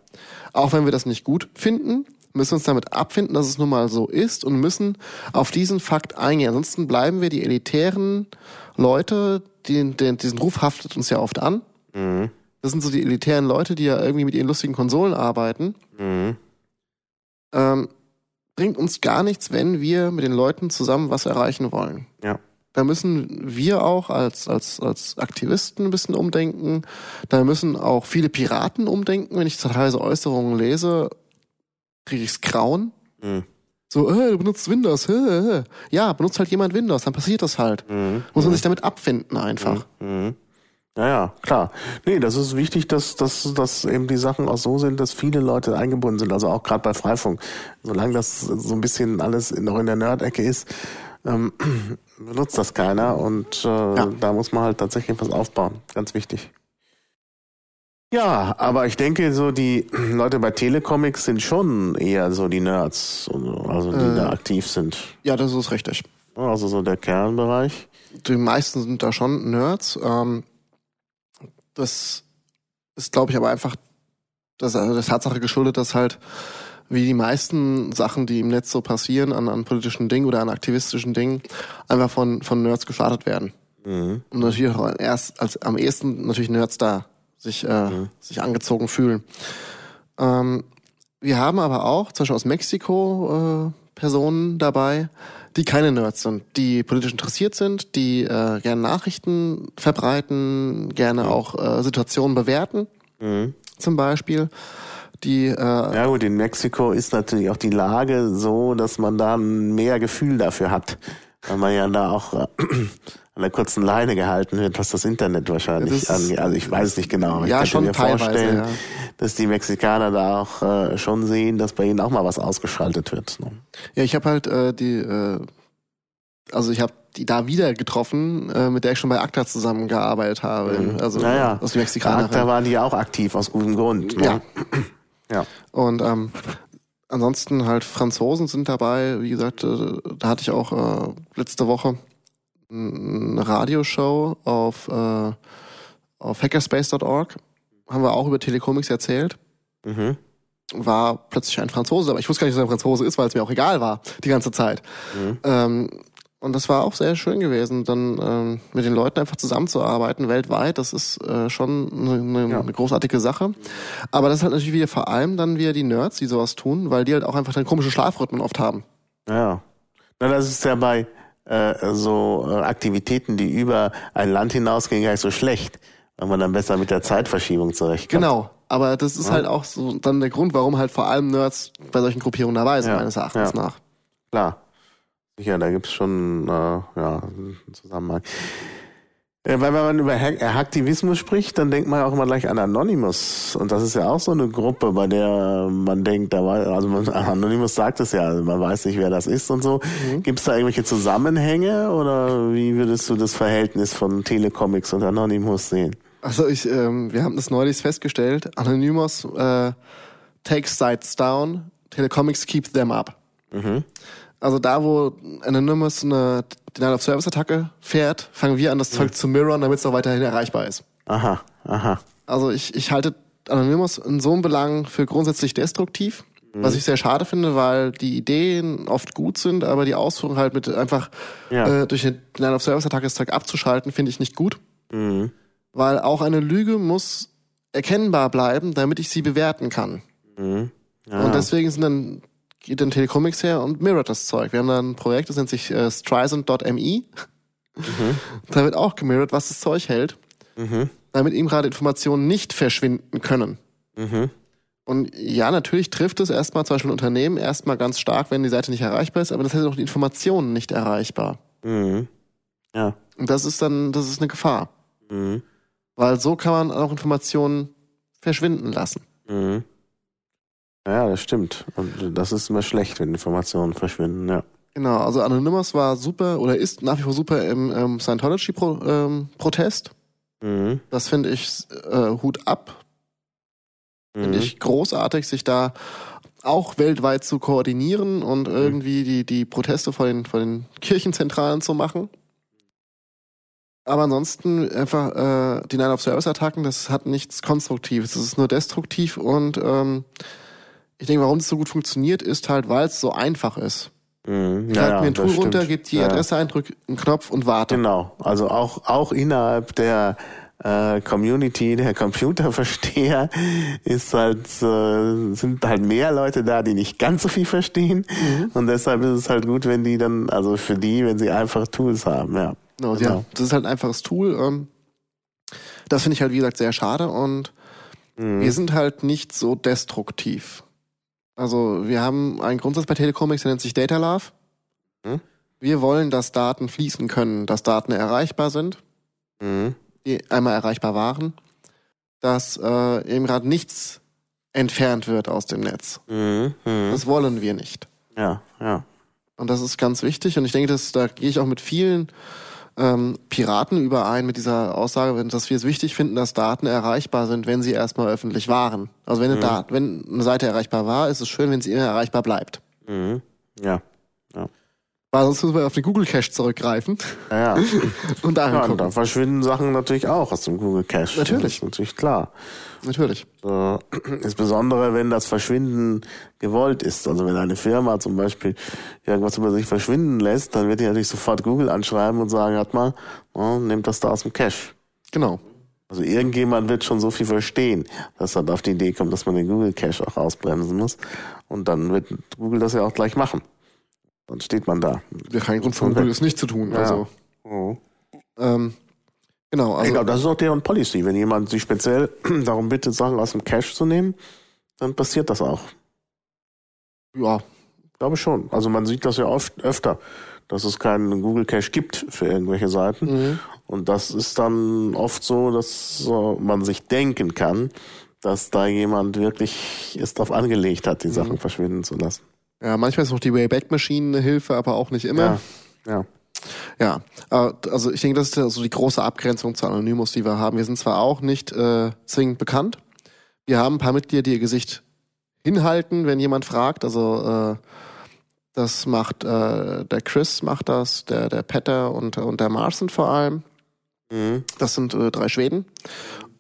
Auch wenn wir das nicht gut finden, müssen wir uns damit abfinden, dass es nun mal so ist und müssen auf diesen Fakt eingehen. Ansonsten bleiben wir die elitären Leute, die, die, diesen Ruf haftet uns ja oft an. Mhm. Das sind so die elitären Leute, die ja irgendwie mit ihren lustigen Konsolen arbeiten. Mhm. Ähm, bringt uns gar nichts, wenn wir mit den Leuten zusammen was erreichen wollen. Ja. Da müssen wir auch als, als, als Aktivisten ein bisschen umdenken. Da müssen auch viele Piraten umdenken. Wenn ich teilweise Äußerungen lese, kriege ich's Grauen. Mhm. So, äh, du benutzt Windows. Äh, äh. Ja, benutzt halt jemand Windows, dann passiert das halt. Mhm. Muss man sich damit abfinden einfach. Mhm. mhm. Ja, ja, klar. Nee, das ist wichtig, dass, dass, dass eben die Sachen auch so sind, dass viele Leute eingebunden sind. Also auch gerade bei Freifunk. Solange das so ein bisschen alles noch in der Nerd-Ecke ist, ähm, benutzt das keiner und äh, ja. da muss man halt tatsächlich was aufbauen. Ganz wichtig. Ja, aber ich denke, so die Leute bei Telecomics sind schon eher so die Nerds, also die äh, da aktiv sind. Ja, das ist richtig. Also so der Kernbereich. Die meisten sind da schon Nerds. Ähm, das ist, glaube ich, aber einfach das, also der Tatsache geschuldet, dass halt wie die meisten Sachen, die im Netz so passieren, an, an politischen Dingen oder an aktivistischen Dingen, einfach von, von Nerds gestartet werden. Mhm. Und natürlich auch erst als am ehesten natürlich Nerds da sich, äh, mhm. sich angezogen fühlen. Ähm, wir haben aber auch, zum Beispiel aus Mexiko, äh, Personen dabei, die keine Nerds sind, die politisch interessiert sind, die äh, gerne Nachrichten verbreiten, gerne mhm. auch äh, Situationen bewerten, mhm. zum Beispiel die. Äh, ja gut, in Mexiko ist natürlich auch die Lage so, dass man da mehr Gefühl dafür hat, weil man ja da auch äh, an der kurzen Leine gehalten wird, was das Internet wahrscheinlich das angeht. Also ich weiß es nicht genau. Ich ja, könnte schon mir vorstellen, ja. dass die Mexikaner da auch äh, schon sehen, dass bei ihnen auch mal was ausgeschaltet wird. Ne? Ja, ich habe halt äh, die, äh, also ich habe die da wieder getroffen, äh, mit der ich schon bei ACTA zusammengearbeitet habe. Mhm. Also naja, aus Mexikaner. ACTA waren die auch aktiv aus gutem Grund. Ne? Ja. Ja. Und ähm, ansonsten halt Franzosen sind dabei. Wie gesagt, äh, da hatte ich auch äh, letzte Woche eine Radioshow auf, äh, auf hackerspace.org. Haben wir auch über Telecomics erzählt. Mhm. War plötzlich ein Franzose, aber ich wusste gar nicht, dass er ein Franzose ist, weil es mir auch egal war, die ganze Zeit. Mhm. Ähm, und das war auch sehr schön gewesen, dann ähm, mit den Leuten einfach zusammenzuarbeiten, weltweit. Das ist äh, schon eine, eine, ja. großartige Sache. Aber das ist halt natürlich wieder vor allem dann wieder die Nerds, die sowas tun, weil die halt auch einfach einen komischen Schlafrhythmen oft haben. Ja. Na, das ist ja bei äh, so äh, Aktivitäten, die über ein Land hinausgehen, gar nicht so schlecht, weil man dann besser mit der Zeitverschiebung zurechtkommt. Genau. Aber das ist ja. halt auch so dann der Grund, warum halt vor allem Nerds bei solchen Gruppierungen dabei sind, ja. meines Erachtens nach. Klar. Ja, da gibt's schon äh, ja, einen Zusammenhang. Äh, weil wenn man über Hacktivismus spricht, dann denkt man auch immer gleich an Anonymous. Und das ist ja auch so eine Gruppe, bei der man denkt, da war, also man, Anonymous sagt es ja, also man weiß nicht, wer das ist und so. Mhm. Gibt es da irgendwelche Zusammenhänge oder wie würdest du das Verhältnis von Telecomics und Anonymous sehen? Also ich, ähm, wir haben das neulich festgestellt. Anonymous äh, takes sites down, Telecomics keep them up. Mhm. Also da, wo Anonymous eine Denial-of-Service-Attacke fährt, fangen wir an, das Zeug zu mirrorn, damit es auch weiterhin erreichbar ist. Aha, aha. Also ich, ich halte Anonymous in so einem Belang für grundsätzlich destruktiv, mhm. was ich sehr schade finde, weil die Ideen oft gut sind, aber die Ausführung halt mit einfach ja. äh, durch eine Denial-of-Service-Attacke das Zeug abzuschalten, finde ich nicht gut. Mhm. Weil auch eine Lüge muss erkennbar bleiben, damit ich sie bewerten kann. Mhm. Ja. Und deswegen sind dann geht dann Telecomics her und mirrort das Zeug. Wir haben da ein Projekt, das nennt sich äh, Streisand.me. Mhm. Da wird auch gemirrored, was das Zeug hält, mhm. damit eben gerade Informationen nicht verschwinden können. Mhm. Und ja, natürlich trifft es erstmal zum Beispiel ein Unternehmen erstmal ganz stark, wenn die Seite nicht erreichbar ist, aber das heißt auch die Informationen nicht erreichbar. Mhm. Ja. Und das ist dann, das ist eine Gefahr. Mhm. Weil so kann man auch Informationen verschwinden lassen. Mhm. Ja, das stimmt. Und das ist immer schlecht, wenn Informationen verschwinden, ja. Genau, also Anonymous war super oder ist nach wie vor super im ähm, Scientology-Protest. ähm, mhm. Das finde ich äh, Hut ab. Finde mhm. ich großartig, sich da auch weltweit zu koordinieren und mhm. irgendwie die, die Proteste vor den, vor den Kirchenzentralen zu machen. Aber ansonsten einfach äh, Denial of Service Attacken, das hat nichts Konstruktives. Das ist nur destruktiv und ähm, ich denke, warum es so gut funktioniert, ist halt, weil es so einfach ist. Mhm. Ich ja, halte mir ein Tool runter, gebe die Adresse ja. ein, drücke einen Knopf und warte. Genau. Also auch, auch innerhalb der äh, Community der Computerversteher ist halt, äh, sind halt mehr Leute da, die nicht ganz so viel verstehen. Mhm. Und deshalb ist es halt gut, wenn die dann, also für die, wenn sie einfach Tools haben, ja. Genau, genau. ja. Das ist halt ein einfaches Tool. Ähm, das finde ich halt, wie gesagt, sehr schade und mhm. wir sind halt nicht so destruktiv. Also wir haben einen Grundsatz bei Telecomics, der nennt sich Data Love. Mhm. Wir wollen, dass Daten fließen können, dass Daten erreichbar sind, mhm. die einmal erreichbar waren, dass äh, eben gerade nichts entfernt wird aus dem Netz. Mhm. mhm. Das wollen wir nicht. Ja, ja. Und das ist ganz wichtig. Und ich denke, dass, da gehe ich auch mit vielen ähm, Piraten überein mit dieser Aussage, dass wir es wichtig finden, dass Daten erreichbar sind, wenn sie erstmal öffentlich waren. Also wenn eine, mhm. Dat wenn eine Seite erreichbar war, ist es schön, wenn sie immer erreichbar bleibt. Mhm. Ja. ja. Weil sonst müssen wir auf den Google Cache zurückgreifen. Ja. und da ja, und dann verschwinden Sachen natürlich auch aus dem Google Cache. Natürlich. Das ist natürlich klar. Natürlich. So, insbesondere wenn das Verschwinden gewollt ist. Also wenn eine Firma zum Beispiel irgendwas über sich verschwinden lässt, dann wird die natürlich sofort Google anschreiben und sagen, hat mal, oh, nehmt das da aus dem Cache. Genau. Also irgendjemand wird schon so viel verstehen, dass er auf die Idee kommt, dass man den Google Cache auch ausbremsen muss. Und dann wird Google das ja auch gleich machen. Dann steht man da. Ja, kein Grund für Google, es nicht zu tun. Ja. Also. Oh. Ähm, genau. Also, ich glaube, das ist auch deren Policy. Wenn jemand sich speziell darum bittet, Sachen aus dem Cache zu nehmen, dann passiert das auch. Ja. Glaube schon. Also man sieht das ja oft öfter, dass es keinen Google Cache gibt für irgendwelche Seiten. Mhm. Und das ist dann oft so, dass man sich denken kann, dass da jemand wirklich es darauf angelegt hat, die Sachen mhm. verschwinden zu lassen. Ja, manchmal ist noch die Wayback Machine eine Hilfe, aber auch nicht immer. Ja. Ja, ja also ich denke, das ist so die große Abgrenzung zu Anonymous, die wir haben. Wir sind zwar auch nicht äh, zwingend bekannt. Wir haben ein paar Mitglieder, die ihr Gesicht hinhalten, wenn jemand fragt. Also äh, das macht äh, der Chris macht das, der der Petter und und der Marcin vor allem. Mhm. Das sind äh, drei Schweden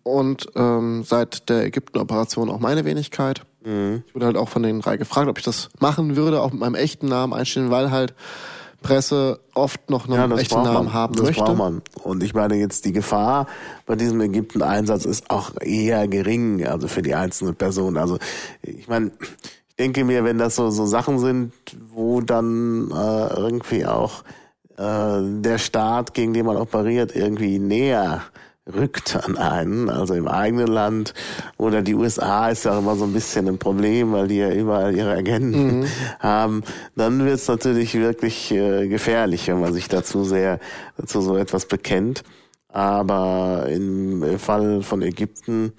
und ähm, seit der Ägypten-Operation auch meine Wenigkeit. Mhm. Ich wurde halt auch von den drei gefragt, ob ich das machen würde, auch mit meinem echten Namen einstellen, weil halt Presse oft noch einen ja, echten Namen man. haben das möchte. Braucht man. Und ich meine jetzt die Gefahr bei diesem Ägypten-Einsatz ist auch eher gering, also für die einzelne Person. Also ich meine, ich denke mir, wenn das so so Sachen sind, wo dann äh, irgendwie auch äh, der Staat, gegen den man operiert, irgendwie näher rückt an einen, also im eigenen Land oder die USA ist ja immer so ein bisschen ein Problem, weil die ja überall ihre Agenten mhm. haben, dann wird es natürlich wirklich äh, gefährlich, wenn man sich dazu sehr zu so etwas bekennt. Aber im Fall von Ägypten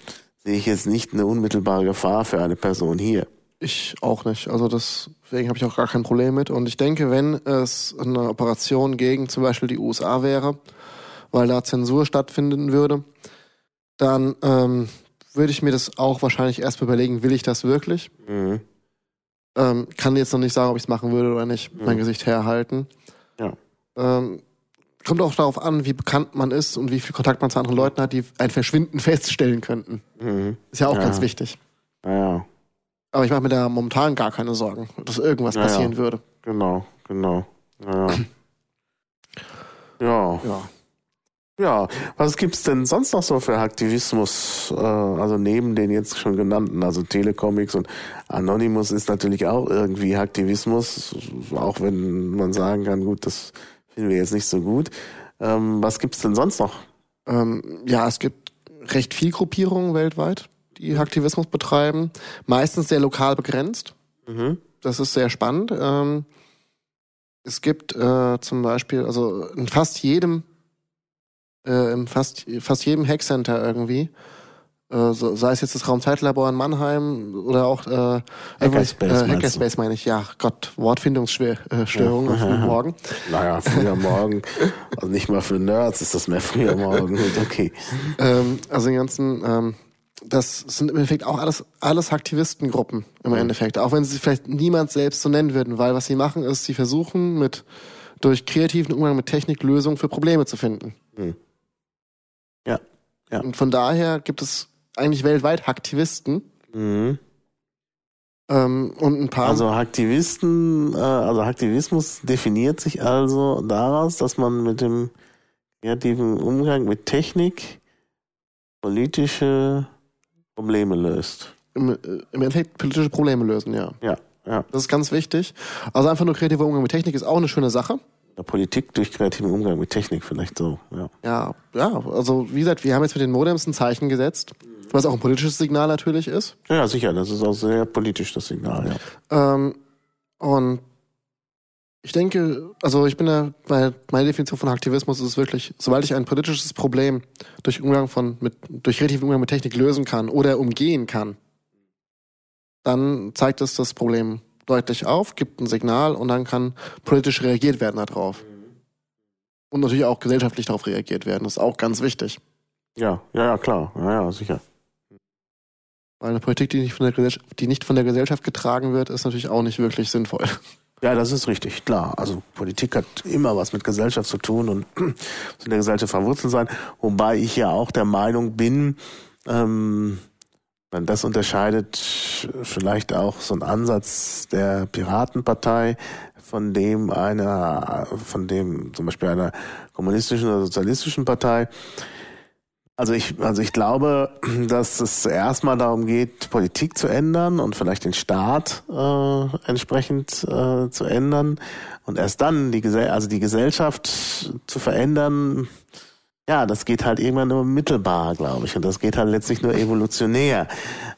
sehe ich jetzt nicht eine unmittelbare Gefahr für eine Person hier. Ich auch nicht. Also deswegen habe ich auch gar kein Problem mit. Und ich denke, wenn es eine Operation gegen zum Beispiel die USA wäre, weil da Zensur stattfinden würde, dann ähm, würde ich mir das auch wahrscheinlich erst überlegen, will ich das wirklich? Mhm. Ähm, kann jetzt noch nicht sagen, ob ich es machen würde oder nicht, mhm. mein Gesicht herhalten. Ja. Ähm, kommt auch darauf an, wie bekannt man ist und wie viel Kontakt man zu anderen Leuten hat, die ein Verschwinden feststellen könnten. Mhm. Ist ja auch ja. ganz wichtig. Ja. Aber ich mache mir da momentan gar keine Sorgen, dass irgendwas ja, passieren würde. Genau, genau. Ja. ja. ja. Ja, was gibt's denn sonst noch so für Aktivismus, äh, also neben den jetzt schon genannten, also Telecomics und Anonymous ist natürlich auch irgendwie Aktivismus, auch wenn man sagen kann, gut, das finden wir jetzt nicht so gut. Ähm, was gibt's denn sonst noch? Ähm, ja, es gibt recht viel Gruppierungen weltweit, die Aktivismus betreiben. Meistens sehr lokal begrenzt. Mhm. Das ist sehr spannend. Ähm, es gibt äh, zum Beispiel, also in fast jedem, äh, in fast, fast jedem Hackcenter irgendwie, äh, so, sei es jetzt das Raumzeitlabor in Mannheim oder auch äh, Hackerspace, äh, Hackerspace meine ich, ja, Gott, Wortfindungsstörung Ja. am Morgen. Naja, früher morgen. Also nicht mal für Nerds ist das mehr früher morgen. Okay. Ähm, also den ganzen, ähm, das sind im Endeffekt auch alles, alles Aktivistengruppen im Endeffekt. Auch wenn sie vielleicht niemand selbst so nennen würden, weil was sie machen ist, sie versuchen mit durch kreativen Umgang mit Technik Lösungen für Probleme zu finden. Ja. Ja. Und von daher gibt es eigentlich weltweit Aktivisten Mhm. ähm, und ein paar. Also Aktivisten, äh, also Aktivismus definiert sich also daraus, dass man mit dem kreativen Umgang mit Technik politische Probleme löst. im, äh, im Endeffekt politische Probleme lösen, ja. Ja, ja. Das ist ganz wichtig. Also einfach nur kreativer Umgang mit Technik ist auch eine schöne Sache. Oder Politik durch kreativen Umgang mit Technik vielleicht so. Ja. Ja, ja, also wie gesagt, wir haben jetzt mit den Modems ein Zeichen gesetzt, was auch ein politisches Signal natürlich ist. ja, sicher. Das ist auch sehr politisch das Signal. Ja. Ähm, und ich denke, also ich bin da, weil meine Definition von Aktivismus ist wirklich, sobald ich ein politisches Problem durch Umgang von, mit, durch kreativen Umgang mit Technik lösen kann oder umgehen kann, dann zeigt es das Problem deutlich auf, gibt ein Signal und dann kann politisch reagiert werden darauf. Und natürlich auch gesellschaftlich darauf reagiert werden. Das ist auch ganz wichtig. Ja, ja, ja, klar. Ja, ja, sicher. Weil eine Politik, die nicht von der Gesellschaft, die nicht von der Gesellschaft getragen wird, ist natürlich auch nicht wirklich sinnvoll. Ja, das ist richtig, klar. Also Politik hat immer was mit Gesellschaft zu tun und muss in der Gesellschaft verwurzelt sein. Wobei ich ja auch der Meinung bin, ähm, man das unterscheidet vielleicht auch so ein Ansatz der Piratenpartei von dem einer, von dem zum Beispiel einer kommunistischen oder sozialistischen Partei. Also ich, also ich glaube, dass es zuerst mal darum geht, Politik zu ändern und vielleicht den Staat äh, entsprechend äh, zu ändern und erst dann die Gesell also die Gesellschaft zu verändern. Ja, das geht halt irgendwann nur mittelbar, glaube ich, und das geht halt letztlich nur evolutionär.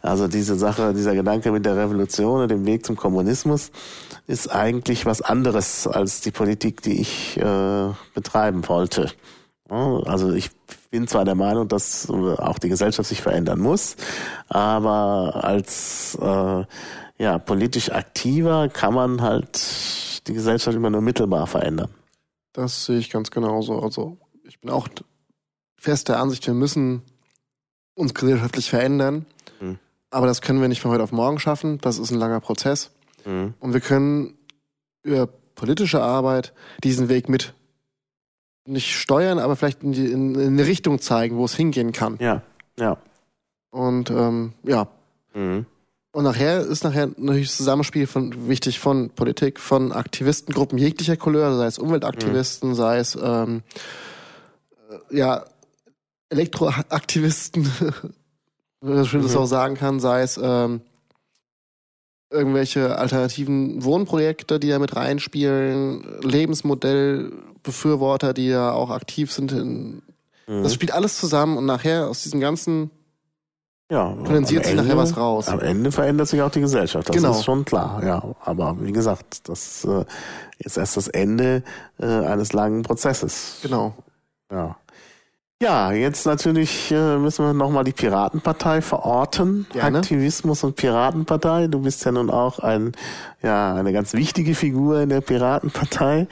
Also diese Sache, dieser Gedanke mit der Revolution und dem Weg zum Kommunismus ist eigentlich was anderes als die Politik, die ich äh, betreiben wollte. Also ich bin zwar der Meinung, dass auch die Gesellschaft sich verändern muss, aber als äh, ja, politisch aktiver kann man halt die Gesellschaft immer nur mittelbar verändern. Das sehe ich ganz genauso. Also ich bin auch fest der Ansicht, wir müssen uns gesellschaftlich verändern. Hm. Aber das können wir nicht von heute auf morgen schaffen. Das ist ein langer Prozess. Mhm. Und wir können über politische Arbeit diesen Weg mit nicht steuern, aber vielleicht in, die, in, in eine Richtung zeigen, wo es hingehen kann. Ja, ja. Und ähm, ja, Mhm. und nachher ist nachher natürlich das Zusammenspiel von wichtig von Politik, von Aktivistengruppen jeglicher Couleur, sei es Umweltaktivisten, sei es ähm, äh, ja Elektroaktivisten, wenn man das Mhm. auch sagen kann, sei es ähm, irgendwelche alternativen Wohnprojekte, die da mit reinspielen, Lebensmodellbefürworter, die ja auch aktiv sind. In, Mhm. das spielt alles zusammen und nachher aus diesem ganzen Ja, kondensiert sich nachher Ende- was raus. Am Ende verändert sich auch die Gesellschaft, das Genau. ist schon klar, ja. Aber wie gesagt, das äh, ist erst das Ende äh, eines langen Prozesses. Genau. Ja. Ja, jetzt natürlich äh, müssen wir nochmal die Piratenpartei verorten. Gerne. Aktivismus und Piratenpartei. Du bist ja nun auch ein, ja, eine ganz wichtige Figur in der Piratenpartei.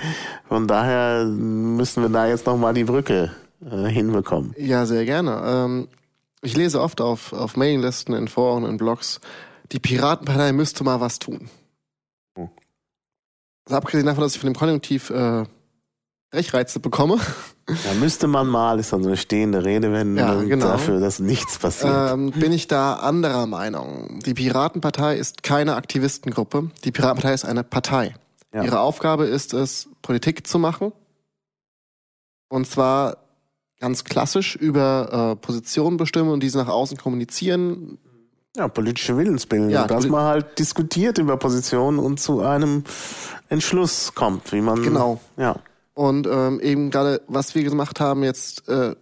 Von daher müssen wir da jetzt nochmal die Brücke äh, hinbekommen. Ja, sehr gerne. Ähm, ich lese oft auf, auf Mailinglisten, in Foren, in Blogs, die Piratenpartei müsste mal was tun. Hm. Also abgesehen davon, dass ich von dem Konjunktiv äh, Brechreize bekomme, Da müsste man mal, ist dann so eine stehende Redewendung Ja, genau. dafür, dass nichts passiert. ähm, bin ich da anderer Meinung. Die Piratenpartei ist keine Aktivistengruppe. Die Piratenpartei ist eine Partei. Ja. Ihre Aufgabe ist es, Politik zu machen. Und zwar ganz klassisch über äh, Positionen bestimmen und diese nach außen kommunizieren, Ja, politische Willensbildung, Ja, dass man halt diskutiert über Positionen und zu einem Entschluss kommt, wie man. Genau. Ja. Und ähm, eben gerade, was wir gemacht haben, jetzt äh,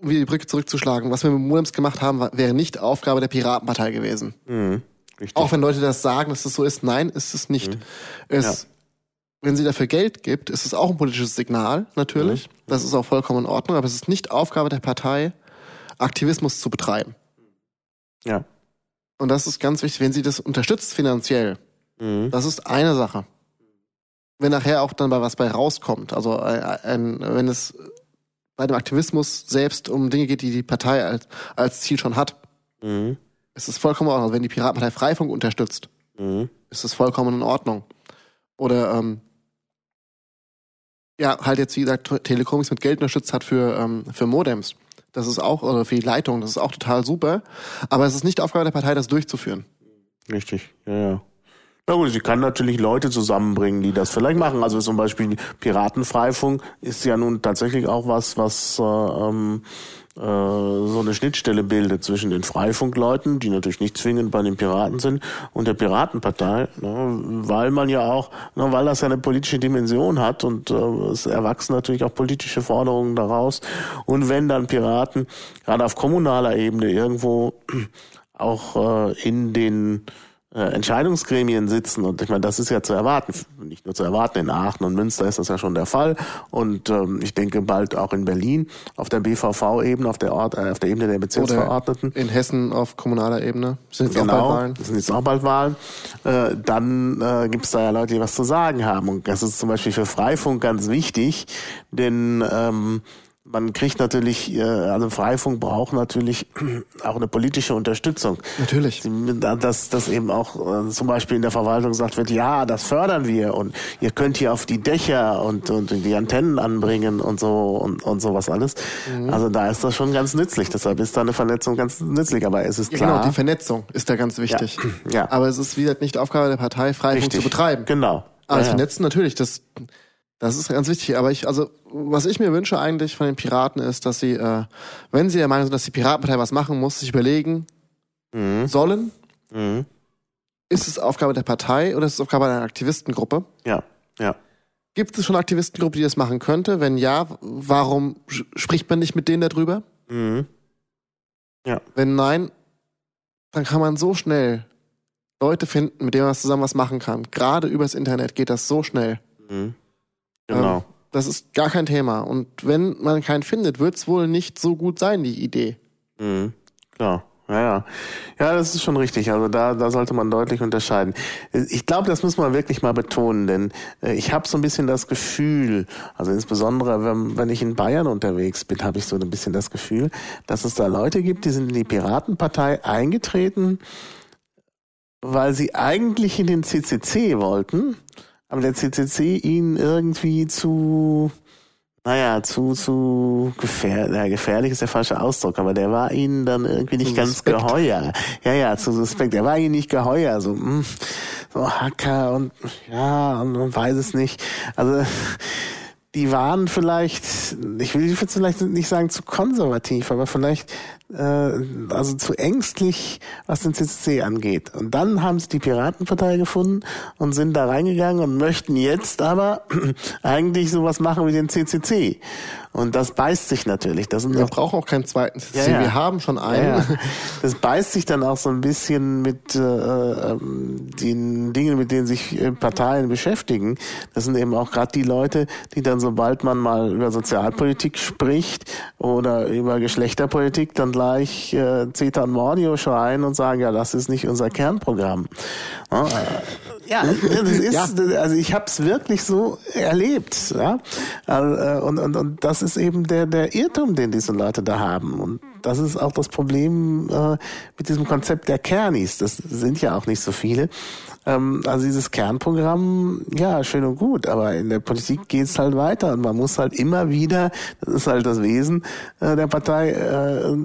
wieder die Brücke zurückzuschlagen, was wir mit Modems gemacht haben, war, wäre nicht Aufgabe der Piratenpartei gewesen. Mhm. Auch wenn Leute das sagen, dass es das so ist, nein, ist es nicht. Mhm. Es, ja. Wenn sie dafür Geld gibt, ist es auch ein politisches Signal, natürlich. Mhm. Das ist auch vollkommen in Ordnung, aber es ist nicht Aufgabe der Partei, Aktivismus zu betreiben. Ja. Und das ist ganz wichtig, wenn sie das unterstützt finanziell. Mhm. Das ist eine Sache. Wenn nachher auch dann bei was bei rauskommt, also ein, ein, wenn es bei dem Aktivismus selbst um Dinge geht, die die Partei als, als Ziel schon hat, mhm. ist es vollkommen in Ordnung. Also wenn die Piratenpartei Freifunk unterstützt, mhm. ist es vollkommen in Ordnung. Oder ähm, ja, halt jetzt wie gesagt Telekoms mit Geld unterstützt hat für ähm, für Modems. Das ist auch oder für die Leitung, das ist auch total super. Aber es ist nicht Aufgabe der Partei, das durchzuführen. Richtig, ja, ja. Na gut, sie kann natürlich Leute zusammenbringen, die das vielleicht machen. Also zum Beispiel Piratenfreifunk ist ja nun tatsächlich auch was, was äh, ähm, äh, so eine Schnittstelle bildet zwischen den Freifunkleuten, die natürlich nicht zwingend bei den Piraten sind, und der Piratenpartei, ne, weil man ja auch, ne, weil das ja eine politische Dimension hat und äh, es erwachsen natürlich auch politische Forderungen daraus. Und wenn dann Piraten gerade auf kommunaler Ebene irgendwo auch äh, in den Entscheidungsgremien sitzen. Und ich meine, das ist ja zu erwarten, nicht nur zu erwarten, in Aachen und Münster ist das ja schon der Fall. Und ähm, ich denke bald auch in Berlin auf der BVV-Ebene, auf der Ort, äh, auf der Ebene der Bezirksverordneten. Oder in Hessen auf kommunaler Ebene. Sind jetzt genau, auch bald Wahlen. Das sind jetzt auch bald Wahlen. Äh, dann äh, gibt es da ja Leute, die was zu sagen haben. Und das ist zum Beispiel für Freifunk ganz wichtig, denn ähm, man kriegt natürlich, äh, also Freifunk braucht natürlich auch eine politische Unterstützung. Natürlich. Dass, dass eben auch äh, zum Beispiel in der Verwaltung gesagt wird, ja, das fördern wir und ihr könnt hier auf die Dächer und, und die Antennen anbringen und so und, und sowas alles. Mhm. Also da ist das schon ganz nützlich. Deshalb ist da eine Vernetzung ganz nützlich. Aber es ist ja, klar. Genau, die Vernetzung ist da ganz wichtig. Ja. ja. Aber es ist wieder nicht Aufgabe der Partei, Freifunk Richtig. zu betreiben. Genau. Aber ja, das Vernetzen natürlich, das das ist ganz wichtig, aber ich, also, was ich mir wünsche eigentlich von den Piraten ist, dass sie, äh, wenn sie der Meinung sind, dass die Piratenpartei was machen muss, sich überlegen mhm. sollen, mhm. ist es Aufgabe der Partei oder ist es Aufgabe einer Aktivistengruppe? Ja, ja. Gibt es schon Aktivistengruppe, die das machen könnte? Wenn ja, warum spricht man nicht mit denen darüber? Mhm. Ja. Wenn nein, dann kann man so schnell Leute finden, mit denen man zusammen was machen kann. Gerade übers Internet geht das so schnell. Mhm. Genau. Ähm, das ist gar kein Thema. Und wenn man keinen findet, wird es wohl nicht so gut sein, die Idee. Mhm. Klar. Ja, ja. Ja, das ist schon richtig. Also da, da sollte man deutlich unterscheiden. Ich glaube, das muss man wirklich mal betonen, denn äh, ich habe so ein bisschen das Gefühl, also insbesondere wenn, wenn ich in Bayern unterwegs bin, habe ich so ein bisschen das Gefühl, dass es da Leute gibt, die sind in die Piratenpartei eingetreten, weil sie eigentlich in den CCC wollten aber der CCC ihn irgendwie zu, naja, zu, zu gefähr, ja, gefährlich ist der falsche Ausdruck, aber der war ihnen dann irgendwie nicht ganz geheuer. Ja, ja, zu suspekt. Der war ihnen nicht geheuer, so, mh, hm, so Hacker und, ja, und man weiß es nicht. Also, die waren vielleicht, ich will vielleicht nicht sagen zu konservativ, aber vielleicht äh, also zu ängstlich, was den CCC angeht. Und dann haben sie die Piratenpartei gefunden und sind da reingegangen und möchten jetzt aber eigentlich sowas machen wie den CCC. Und das beißt sich natürlich. Das Wir brauchen auch keinen zweiten CCC. Ja, ja. Wir haben schon einen. Ja, das beißt sich dann auch so ein bisschen mit äh, ähm, den Dingen, mit denen sich äh, Parteien beschäftigen. Das sind eben auch gerade die Leute, die dann, sobald man mal über Sozialpolitik spricht oder über Geschlechterpolitik, dann gleich äh, Zetan Mordio schreien und sagen, ja, das ist nicht unser Kernprogramm. Ja, ja das ist, also ich habe es wirklich so erlebt. Ja? Äh, und, und, und das ist eben der, der Irrtum, den diese Leute da haben. Und das ist auch das Problem äh, mit diesem Konzept der Kernis. Das sind ja auch nicht so viele. Ähm, also dieses Kernprogramm, ja, schön und gut, aber in der Politik geht's halt weiter und man muss halt immer wieder, das ist halt das Wesen äh, der Partei, äh,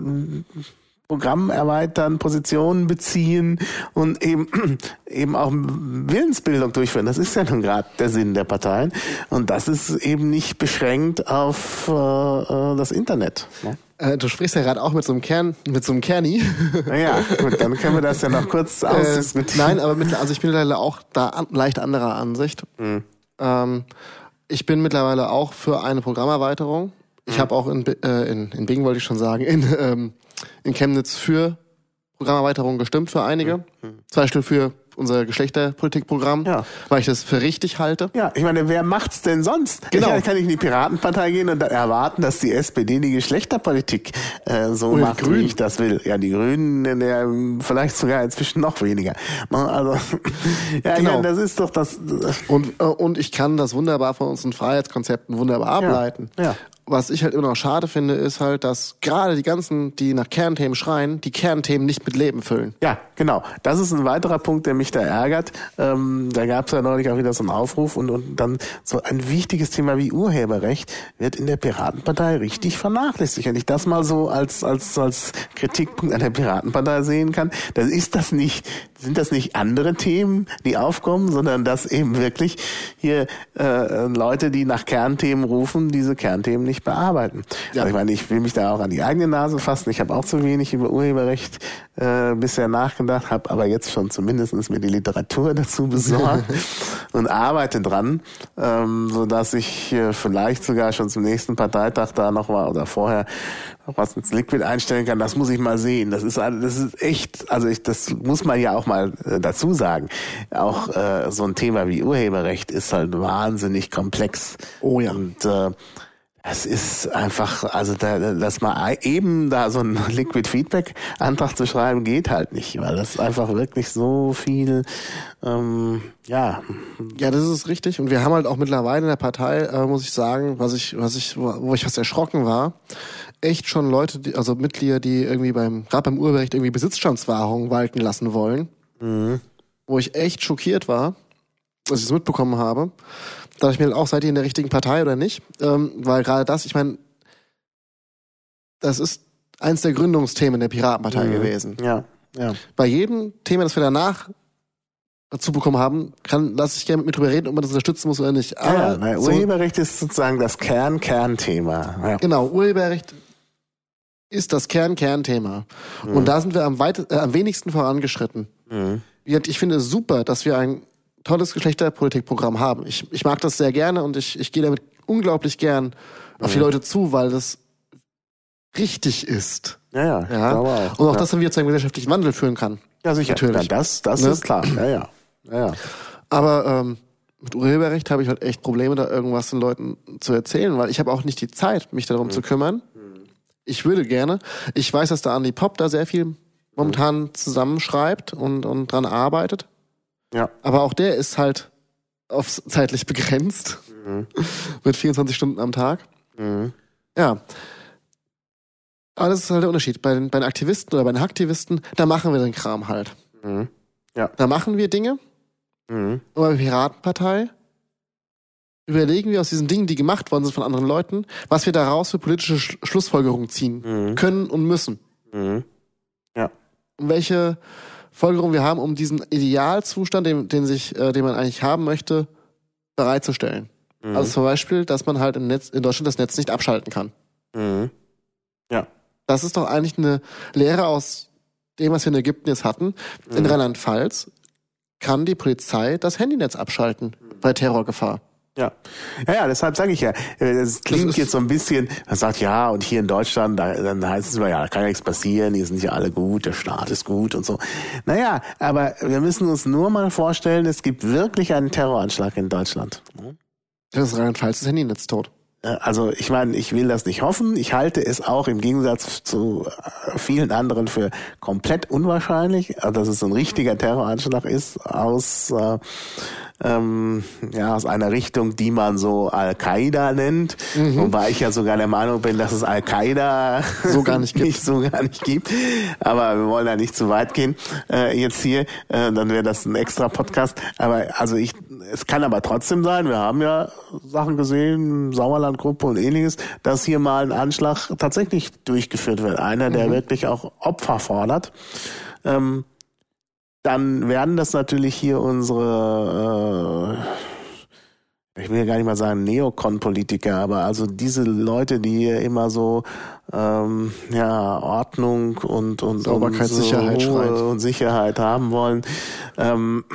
Programm erweitern, Positionen beziehen und eben eben auch Willensbildung durchführen. Das ist ja nun gerade der Sinn der Parteien und das ist eben nicht beschränkt auf äh, äh das Internet. Ne? Äh, du sprichst ja gerade auch mit so einem Kern, mit so einem Kerni. Naja, gut, dann können wir das ja noch kurz ausdiskutieren. Äh, nein, aber mit, also ich bin leider auch da an, leicht anderer Ansicht. Mhm. Ähm, Ich bin mittlerweile auch für eine Programmerweiterung. Ich mhm. habe auch in, äh, in, in Bingen, wollte ich schon sagen, in, ähm, in Chemnitz für Programmerweiterung gestimmt für einige. Mhm. Zwei Stück für unser Geschlechterpolitikprogramm, ja. weil ich das für richtig halte. Ja, ich meine, wer macht's denn sonst? Genau. Ich kann ich in die Piratenpartei gehen und erwarten, dass die SPD die Geschlechterpolitik äh, so und macht, wie ich das will. Ja, die Grünen, der, vielleicht sogar inzwischen noch weniger. Also, ja, genau. Meine, das ist doch das. Und, äh, und ich kann das wunderbar von unseren Freiheitskonzepten wunderbar ableiten. Ja. ja was ich halt immer noch schade finde, ist halt, dass gerade die ganzen, die nach Kernthemen schreien, die Kernthemen nicht mit Leben füllen. Ja, genau. Das ist ein weiterer Punkt, der mich da ärgert. Ähm, da gab es ja neulich auch wieder so einen Aufruf und, und dann so ein wichtiges Thema wie Urheberrecht wird in der Piratenpartei richtig vernachlässigt. Wenn ich das mal so als, als, als Kritikpunkt an der Piratenpartei sehen kann, dann ist das nicht, sind das nicht andere Themen, die aufkommen, sondern dass eben wirklich hier äh, Leute, die nach Kernthemen rufen, diese Kernthemen nicht bearbeiten. Ja. Also ich meine, ich will mich da auch an die eigene Nase fassen. Ich habe auch zu wenig über Urheberrecht äh, bisher nachgedacht, habe aber jetzt schon zumindestens mir die Literatur dazu besorgt und arbeite dran, ähm, so dass ich äh, vielleicht sogar schon zum nächsten Parteitag da noch war oder vorher was ins Liquid einstellen kann, das muss ich mal sehen. Das ist, das ist echt, also ich, das muss man ja auch mal äh, dazu sagen. Auch äh, so ein Thema wie Urheberrecht ist halt wahnsinnig komplex. Oh ja. Und äh, es ist einfach, also da, dass mal eben da so ein Liquid Feedback Antrag zu schreiben geht halt nicht, weil das einfach wirklich so viel, ähm, ja. Ja, das ist richtig. Und wir haben halt auch mittlerweile in der Partei, äh, muss ich sagen, was ich, was ich, wo ich fast erschrocken war, echt schon Leute, die, also Mitglieder, die irgendwie beim, gerade beim Urheberrecht irgendwie Besitzstandswahrung walten lassen wollen, mhm. wo ich echt schockiert war, als ich es mitbekommen habe dachte ich mir auch, seid ihr in der richtigen Partei oder nicht? Ähm, weil gerade das, ich meine, das ist eins der Gründungsthemen der Piratenpartei mhm. gewesen. Ja, ja. Bei jedem Thema, das wir danach dazu bekommen haben, kann, lass ich gerne mit drüber reden, ob man das unterstützen muss oder nicht. Aber ja, so, Urheberrecht ist sozusagen das Kern-Kernthema. Ja. Genau, Urheberrecht ist das Kern-Kernthema. Mhm. Und da sind wir am, weit, äh, am wenigsten vorangeschritten. Mhm. Ich finde es super, dass wir ein tolles Geschlechterpolitikprogramm haben. Ich, ich mag das sehr gerne und ich, ich gehe damit unglaublich gern auf die. Leute zu, weil das richtig ist. Ja, ja, ja. auch. Und auch, ja. dass wieder zu einem gesellschaftlichen Wandel führen kann. Ja, sicher. Natürlich. Ja, das das ne? ist klar. Ja. ja, ja. Aber ähm, mit Urheberrecht habe ich halt echt Probleme, da irgendwas den Leuten zu erzählen, weil ich habe auch nicht die Zeit, mich darum mhm. zu kümmern. Ich würde gerne. Ich weiß, dass der Andy Pop da sehr viel momentan zusammenschreibt und, und dran arbeitet. Ja. Aber auch der ist halt auf zeitlich begrenzt. Mhm. Mit 24 Stunden am Tag. Mhm. Ja. Aber das ist halt der Unterschied. Bei den, bei den Aktivisten oder bei den Aktivisten, da machen wir den Kram halt. Mhm. Ja. Da machen wir Dinge. Mhm. Und bei der Piratenpartei überlegen wir aus diesen Dingen, die gemacht worden sind von anderen Leuten, was wir daraus für politische Sch Schlussfolgerungen ziehen mhm. können und müssen. Mhm. Ja. Und welche Folgerung wir haben, um diesen Idealzustand, den, den sich, äh, den man eigentlich haben möchte, bereitzustellen. Mhm. Also zum Beispiel, dass man halt im Netz, in Deutschland das Netz nicht abschalten kann. Mhm. Ja. Das ist doch eigentlich eine Lehre aus dem, was wir in Ägypten jetzt hatten. Mhm. In Rheinland-Pfalz kann die Polizei das Handynetz abschalten bei Terrorgefahr. Ja. ja, ja, deshalb sage ich ja, es klingt jetzt so ein bisschen, man sagt ja, und hier in Deutschland, da, dann heißt es immer, ja, da kann ja nichts passieren, hier sind ja alle gut, der Staat ist gut und so. Naja, aber wir müssen uns nur mal vorstellen, es gibt wirklich einen Terroranschlag in Deutschland. Das ist Rheinland-Pfalz das Handynetz tot. Äh, also ich meine, ich will das nicht hoffen. Ich halte es auch im Gegensatz zu äh, vielen anderen für komplett unwahrscheinlich, dass es ein richtiger Terroranschlag ist aus äh, ähm, ja, aus einer Richtung, die man so Al-Qaida nennt, mhm. wobei ich ja sogar der Meinung bin, dass es Al-Qaida so gar nicht gibt. nicht so gar nicht gibt. Aber wir wollen da nicht zu weit gehen äh, jetzt hier, äh, dann wäre das ein extra Podcast. Aber also ich, es kann aber trotzdem sein, wir haben ja Sachen gesehen, Sauerlandgruppe und ähnliches, dass hier mal ein Anschlag tatsächlich durchgeführt wird. Einer, der mhm. wirklich auch Opfer fordert. Ähm, dann werden das natürlich hier unsere, äh, ich will ja gar nicht mal sagen Neokon-Politiker, aber also diese Leute, die hier immer so ähm, ja Ordnung und und, und, so Sicherheit Ruhe und Sicherheit haben wollen ähm,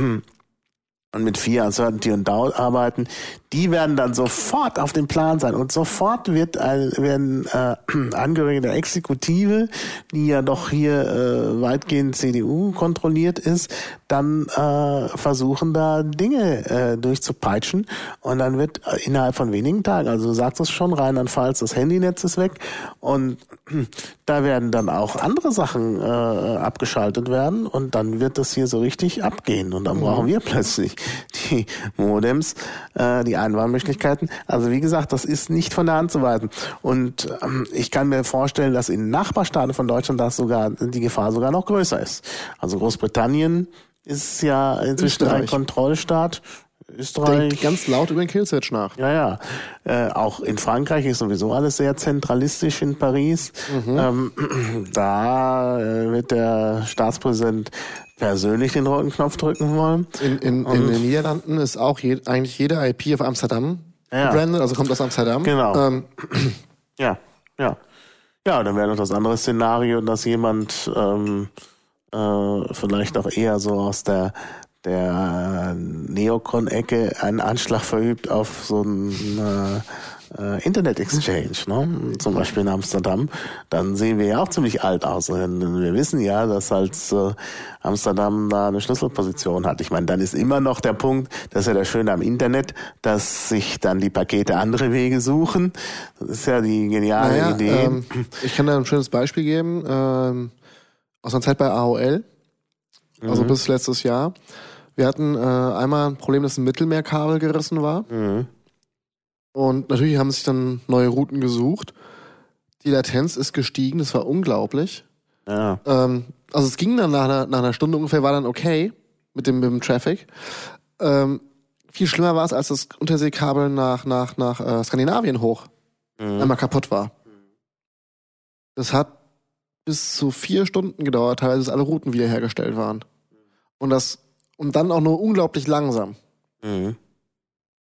und mit vier Uncertainty und Doubt arbeiten, die werden dann sofort auf dem Plan sein. Und sofort wird ein, werden äh, Angehörige der Exekutive, die ja doch hier äh, weitgehend CDU kontrolliert ist, dann äh, versuchen da Dinge äh, durchzupeitschen. Und dann wird innerhalb von wenigen Tagen, also du sagst es schon, Rheinland-Pfalz, das Handynetz ist weg. Und da werden dann auch andere Sachen äh, abgeschaltet werden. Und dann wird das hier so richtig abgehen. Und dann mhm. brauchen wir plötzlich die Modems, äh, die Einwahlmöglichkeiten. Also wie gesagt, das ist nicht von der Hand zu weisen und ähm, ich kann mir vorstellen, dass in Nachbarstaaten von Deutschland das sogar die Gefahr sogar noch größer ist. Also Großbritannien ist ja inzwischen ein Kontrollstaat. Österreich. Denkt ganz laut über den Killswitch nach. Ja, ja. Äh, auch in Frankreich ist sowieso alles sehr zentralistisch in Paris. Mhm. Ähm, da äh, wird der Staatspräsident persönlich den roten Knopf drücken wollen. In, in, in den Niederlanden ist auch je, eigentlich jede IP auf Amsterdam ja. gebrandet, also kommt aus Amsterdam. Genau. Ähm. Ja, ja. Ja, dann wäre noch das andere Szenario, dass jemand ähm, äh, vielleicht auch eher so aus der der Neocon-Ecke einen Anschlag verübt auf so ein äh, äh, Internet-Exchange, ne? zum Beispiel in Amsterdam, dann sehen wir ja auch ziemlich alt aus. Wir wissen ja, dass als äh, Amsterdam da eine Schlüsselposition hat. Ich meine, dann ist immer noch der Punkt, das ist ja das Schöne am Internet, dass sich dann die Pakete andere Wege suchen. Das ist ja die geniale naja, Idee. Ähm, ich kann da ein schönes Beispiel geben. Ähm, aus einer Zeit bei AOL, also mhm. bis letztes Jahr. Wir hatten äh, einmal ein Problem, dass ein Mittelmeerkabel gerissen war. Mhm. Und natürlich haben sich dann neue Routen gesucht. Die Latenz ist gestiegen, das war unglaublich. Ja. Ähm, also es ging dann nach einer, nach einer Stunde ungefähr, war dann okay mit dem, mit dem Traffic. Ähm, viel schlimmer war es, als das Unterseekabel nach, nach, nach äh, Skandinavien hoch mhm. einmal kaputt war. Das hat bis zu vier Stunden gedauert, teilweise bis alle Routen wiederhergestellt waren. Und das und dann auch nur unglaublich langsam. Mhm.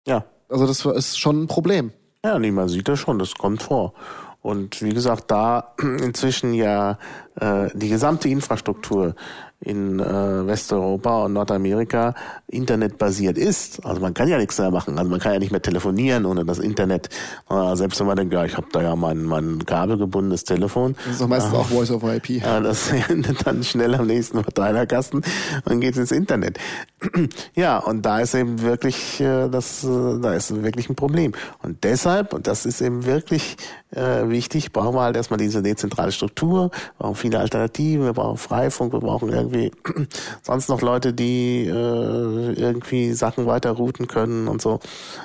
Ja. Also das ist schon ein Problem. Ja, nee, man sieht das schon, das kommt vor. Und wie gesagt, da inzwischen ja äh, die gesamte Infrastruktur in äh, Westeuropa und Nordamerika internetbasiert ist. Also man kann ja nichts mehr machen. Also man kann ja nicht mehr telefonieren ohne das Internet. Äh, selbst wenn man denkt, ja, ich habe da ja mein, mein kabelgebundenes Telefon. Das ist doch meistens äh, auch Voice over IP. Ja, das endet dann schnell am nächsten Verteilerkasten und geht ins Internet. ja, und da ist eben wirklich äh, das, äh, da ist wirklich ein Problem. Und deshalb, und das ist eben wirklich äh, wichtig, brauchen wir halt erstmal diese dezentrale Struktur, wir brauchen viele Alternativen, wir brauchen Freifunk, wir brauchen irgendwie sonst noch Leute, die irgendwie Sachen weiter routen können und so.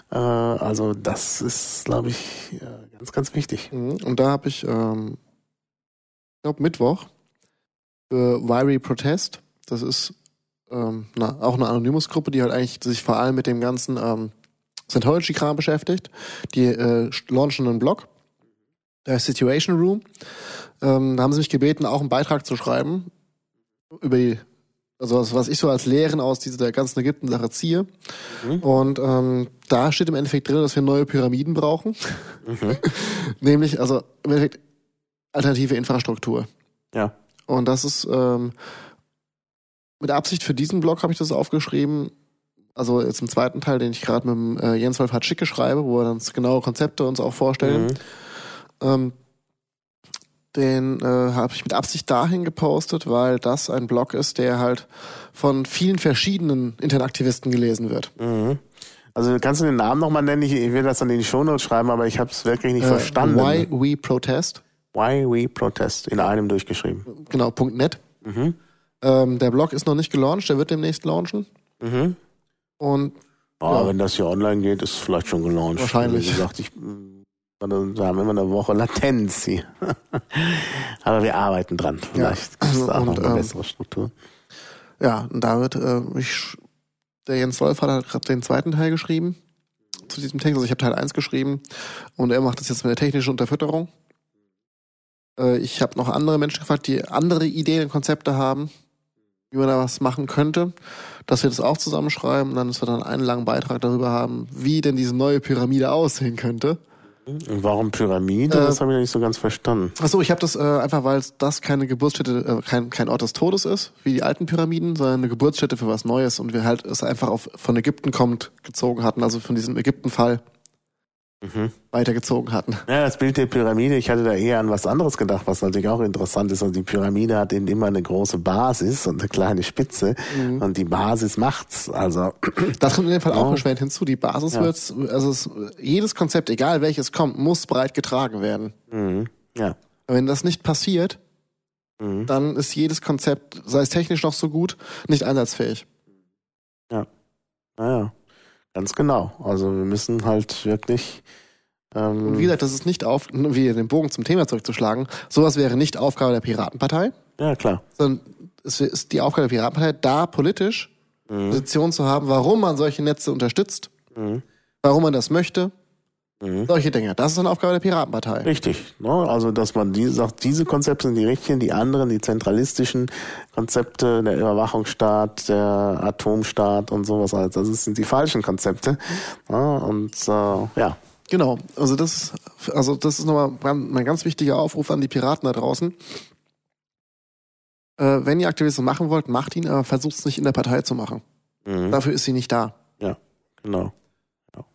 Also das ist, glaube ich, ganz, ganz wichtig. Mhm. Und da habe ich, ähm, ich glaube Mittwoch Wiry Protest. Das ist ähm, na, auch eine Anonymous-Gruppe, die halt eigentlich sich vor allem mit dem ganzen ähm, Scientology-Kram beschäftigt. Die äh, launchen einen Blog, der Situation Room. Ähm, da haben sie mich gebeten, auch einen Beitrag zu schreiben über die, also was, was ich so als Lehren aus dieser ganzen Ägypten-Sache ziehe. Mhm. Und ähm, da steht im Endeffekt drin, dass wir neue Pyramiden brauchen. Mhm. Nämlich, also im Endeffekt alternative Infrastruktur. Ja. Und das ist ähm, mit Absicht für diesen Blog habe ich das aufgeschrieben. Also jetzt im zweiten Teil, den ich gerade mit dem, äh, Jens Wolf hat schicke schreibe, wo er dann genaue Konzepte uns auch vorstellen. Mhm. Ähm, den äh, habe ich mit Absicht dahin gepostet, weil das ein Blog ist, der halt von vielen verschiedenen Internetaktivisten gelesen wird. Mhm. Also kannst du den Namen nochmal nennen? Ich, ich will das dann in die Shownotes schreiben, aber ich habe es wirklich nicht äh, verstanden. Why We Protest. Why We Protest, in einem durchgeschrieben. Genau, .net. Mhm. Ähm, der Blog ist noch nicht gelauncht, der wird demnächst launchen. Mhm. Und Ah, ja. wenn das hier online geht, ist es vielleicht schon gelauncht. Wahrscheinlich. Wie gesagt, ich wir haben immer eine Woche Latenz hier. Aber wir arbeiten dran. Vielleicht ja. ist da auch noch eine ähm, bessere Struktur. Ja, und da wird, äh, ich, der Jens Wolf hat halt gerade den zweiten Teil geschrieben zu diesem Text. Also ich habe Teil 1 geschrieben und er macht das jetzt mit der technischen Unterfütterung. Äh, ich habe noch andere Menschen gefragt, die andere Ideen und Konzepte haben, wie man da was machen könnte, dass wir das auch zusammenschreiben und dann, dass wir dann einen langen Beitrag darüber haben, wie denn diese neue Pyramide aussehen könnte. Und warum Pyramide? Äh, das habe ich nicht so ganz verstanden. Achso, ich habe das äh, einfach, weil das keine Geburtsstätte, äh, kein, kein Ort des Todes ist, wie die alten Pyramiden, sondern eine Geburtsstätte für was Neues und wir halt es einfach auf, von Ägypten kommt gezogen hatten, also von diesem Ägypten-Fall mhm. weitergezogen hatten. Ja, das Bild der Pyramide, ich hatte da eher an was anderes gedacht, was natürlich auch interessant ist. Also die Pyramide hat eben immer eine große Basis und eine kleine Spitze mhm. und die Basis macht's. Also das kommt in dem Fall ja. auch erschwert hinzu. Die Basis ja. wird, also es, jedes Konzept, egal welches kommt, muss breit getragen werden. Mhm. Ja. Wenn das nicht passiert, mhm. dann ist jedes Konzept, sei es technisch noch so gut, nicht einsatzfähig. Ja. Naja. Ganz genau. Also wir müssen halt wirklich. Ähm und wie gesagt, das ist nicht auf, wie den Bogen zum Thema zurückzuschlagen, sowas wäre nicht Aufgabe der Piratenpartei. Ja, klar. Sondern es ist die Aufgabe der Piratenpartei, da politisch mhm. Position zu haben, warum man solche Netze unterstützt, mhm. warum man das möchte Mhm. Solche Dinge. Das ist eine Aufgabe der Piratenpartei. Richtig. Ne? Also, dass man die sagt, diese Konzepte sind die richtigen, die anderen, die zentralistischen Konzepte, der Überwachungsstaat, der Atomstaat und sowas alles, das sind die falschen Konzepte. Ne? Und äh, ja. Genau. Also das, also das ist nochmal mein ganz wichtiger Aufruf an die Piraten da draußen. Äh, wenn ihr Aktivismus machen wollt, macht ihn, aber versucht es nicht in der Partei zu machen. Mhm. Dafür ist sie nicht da. Ja, genau.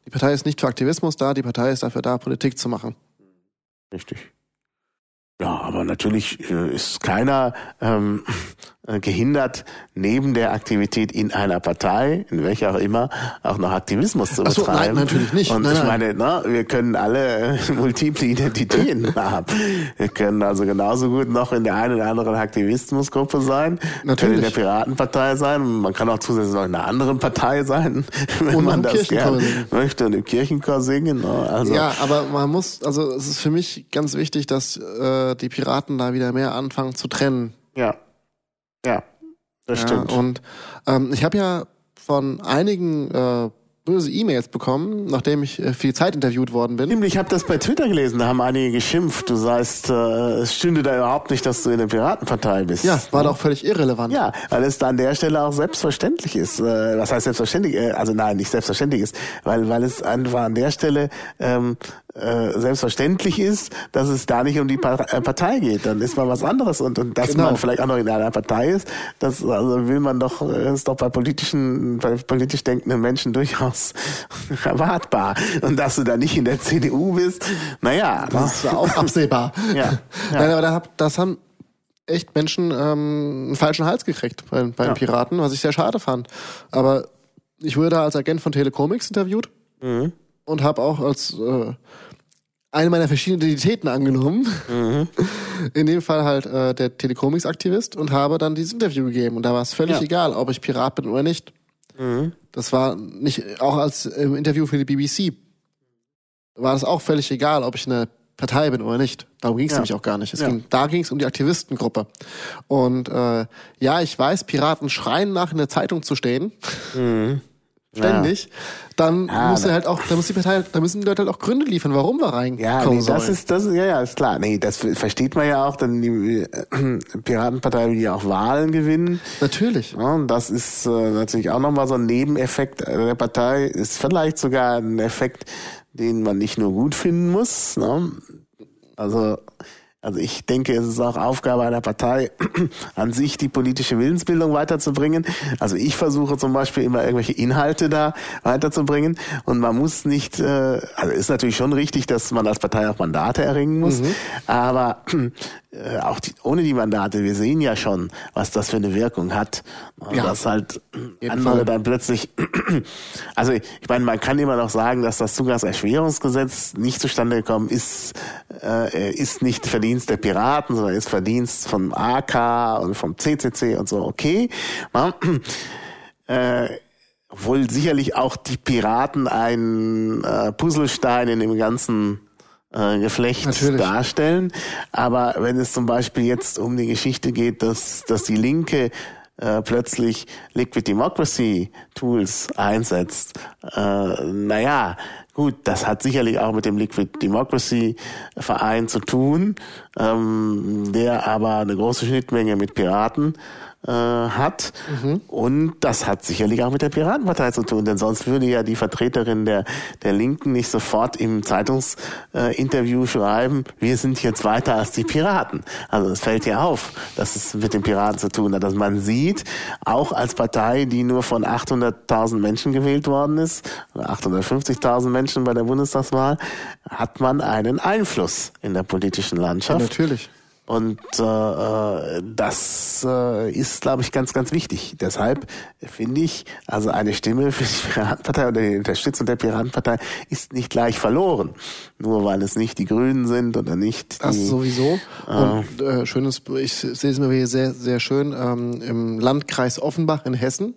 Die Partei ist nicht für Aktivismus da, die Partei ist dafür da, Politik zu machen. Richtig. Ja, aber natürlich äh, ist keiner ähm, äh, gehindert, neben der Aktivität in einer Partei, in welcher auch immer, auch noch Aktivismus zu so, betreiben. Nein, natürlich nicht. Und nein, ich meine, na, wir können alle äh, multiple Identitäten haben. Wir können also genauso gut noch in der einen oder anderen Aktivismusgruppe sein, natürlich. können in der Piratenpartei sein, man kann auch zusätzlich noch in einer anderen Partei sein, wenn und man das gerne möchte und im Kirchenchor singen. Ne? Also, ja, aber man muss, also es ist für mich ganz wichtig, dass äh, die Piraten da wieder mehr anfangen zu trennen. Ja. Ja, das ja, stimmt. Und ähm, ich habe ja von einigen äh, böse E-Mails bekommen, nachdem ich äh, viel Zeit interviewt worden bin. Ich habe das bei Twitter gelesen, da haben einige geschimpft. Du sagst, äh, es stünde da überhaupt nicht, dass du in der Piratenpartei bist. Ja, war doch völlig irrelevant. Ja, weil es da an der Stelle auch selbstverständlich ist. Äh, was heißt selbstverständlich? Äh, also nein, nicht selbstverständlich ist, weil weil es einfach an der Stelle ähm, äh, selbstverständlich ist, dass es da nicht um die äh, Partei geht. Dann ist man was anderes und, und dass genau. man vielleicht auch noch in einer Partei ist, das also will man doch, ist doch bei politischen, bei politisch denkenden Menschen durchaus erwartbar. Und dass du da nicht in der CDU bist, naja. Das ist auch absehbar. ja, ja. Nein, aber da das haben echt Menschen ähm, einen falschen Hals gekriegt bei, bei ja. Piraten, was ich sehr schade fand. Aber ich wurde da als Agent von Telecomics interviewt. Mhm und habe auch als äh, eine meiner verschiedenen Identitäten angenommen. Mhm. In dem Fall halt äh, der Telecomics-Aktivist und habe dann dieses Interview gegeben. Und da war es völlig ja. egal, ob ich Pirat bin oder nicht. Mhm. Das war nicht, auch als im Interview für die BBC, war das auch völlig egal, ob ich eine Partei bin oder nicht. Darum ging es ja. nämlich auch gar nicht. Ja. ging, da ging es um die Aktivistengruppe. Und äh, ja, ich weiß, Piraten schreien nach in der Zeitung zu stehen. Mhm ständig, ja. dann ja, muss er halt auch, da muss die Partei, da müssen die Leute halt auch Gründe liefern, warum wir reinkommen Ja, nee, das ist, das ja, ja, ist klar. Nee, das versteht man ja auch, denn die äh, Piratenpartei will ja auch Wahlen gewinnen. Natürlich. Ja, und das ist äh, natürlich auch nochmal so ein Nebeneffekt der Partei, ist vielleicht sogar ein Effekt, den man nicht nur gut finden muss. Ne? Also also ich denke, es ist auch Aufgabe einer Partei, an sich die politische Willensbildung weiterzubringen. Also ich versuche zum Beispiel immer irgendwelche Inhalte da weiterzubringen. Und man muss nicht, äh, also ist natürlich schon richtig, dass man als Partei auch Mandate erringen muss. Mhm. Aber äh, auch die, ohne die Mandate, wir sehen ja schon, was das für eine Wirkung hat. Ja. Dass halt andere Fall. dann plötzlich, also ich meine, man kann immer noch sagen, dass das Zugangserschwerungsgesetz nicht zustande gekommen ist, äh, ist nicht Verdienst der Piraten, sondern ist Verdienst vom AK und vom CCC und so, okay. Äh, obwohl sicherlich auch die Piraten ein äh, Puzzlestein in dem ganzen äh, Geflecht Natürlich. darstellen. Aber wenn es zum Beispiel jetzt um die Geschichte geht, dass, dass die Linke äh, plötzlich Liquid Democracy Tools einsetzt, äh, naja, gut, das hat sicherlich auch mit dem Liquid Democracy Verein zu tun, ähm, der aber eine große Schnittmenge mit Piraten äh, hat. Mhm. Und das hat sicherlich auch mit der Piratenpartei zu tun, denn sonst würde ja die Vertreterin der, der Linken nicht sofort im Zeitungsinterview äh, schreiben, wir sind jetzt weiter als die Piraten. Also es fällt ja auf, dass es mit den Piraten zu tun hat. Dass man sieht, auch als Partei, die nur von 800.000 Menschen gewählt worden ist, oder 850.000 Menschen bei der Bundestagswahl, hat man einen Einfluss in der politischen Landschaft. Ja, natürlich. Und äh, äh, das äh, ist, glaube ich, ganz, ganz wichtig. Deshalb finde ich, also eine Stimme für die Piratenpartei oder die Unterstützung der Piratenpartei ist nicht gleich verloren. Nur weil es nicht die Grünen sind oder nicht die... Das sowieso. Äh, Und äh, schönes, ich sehe es mir hier sehr, sehr schön, ähm, im Landkreis Offenbach in Hessen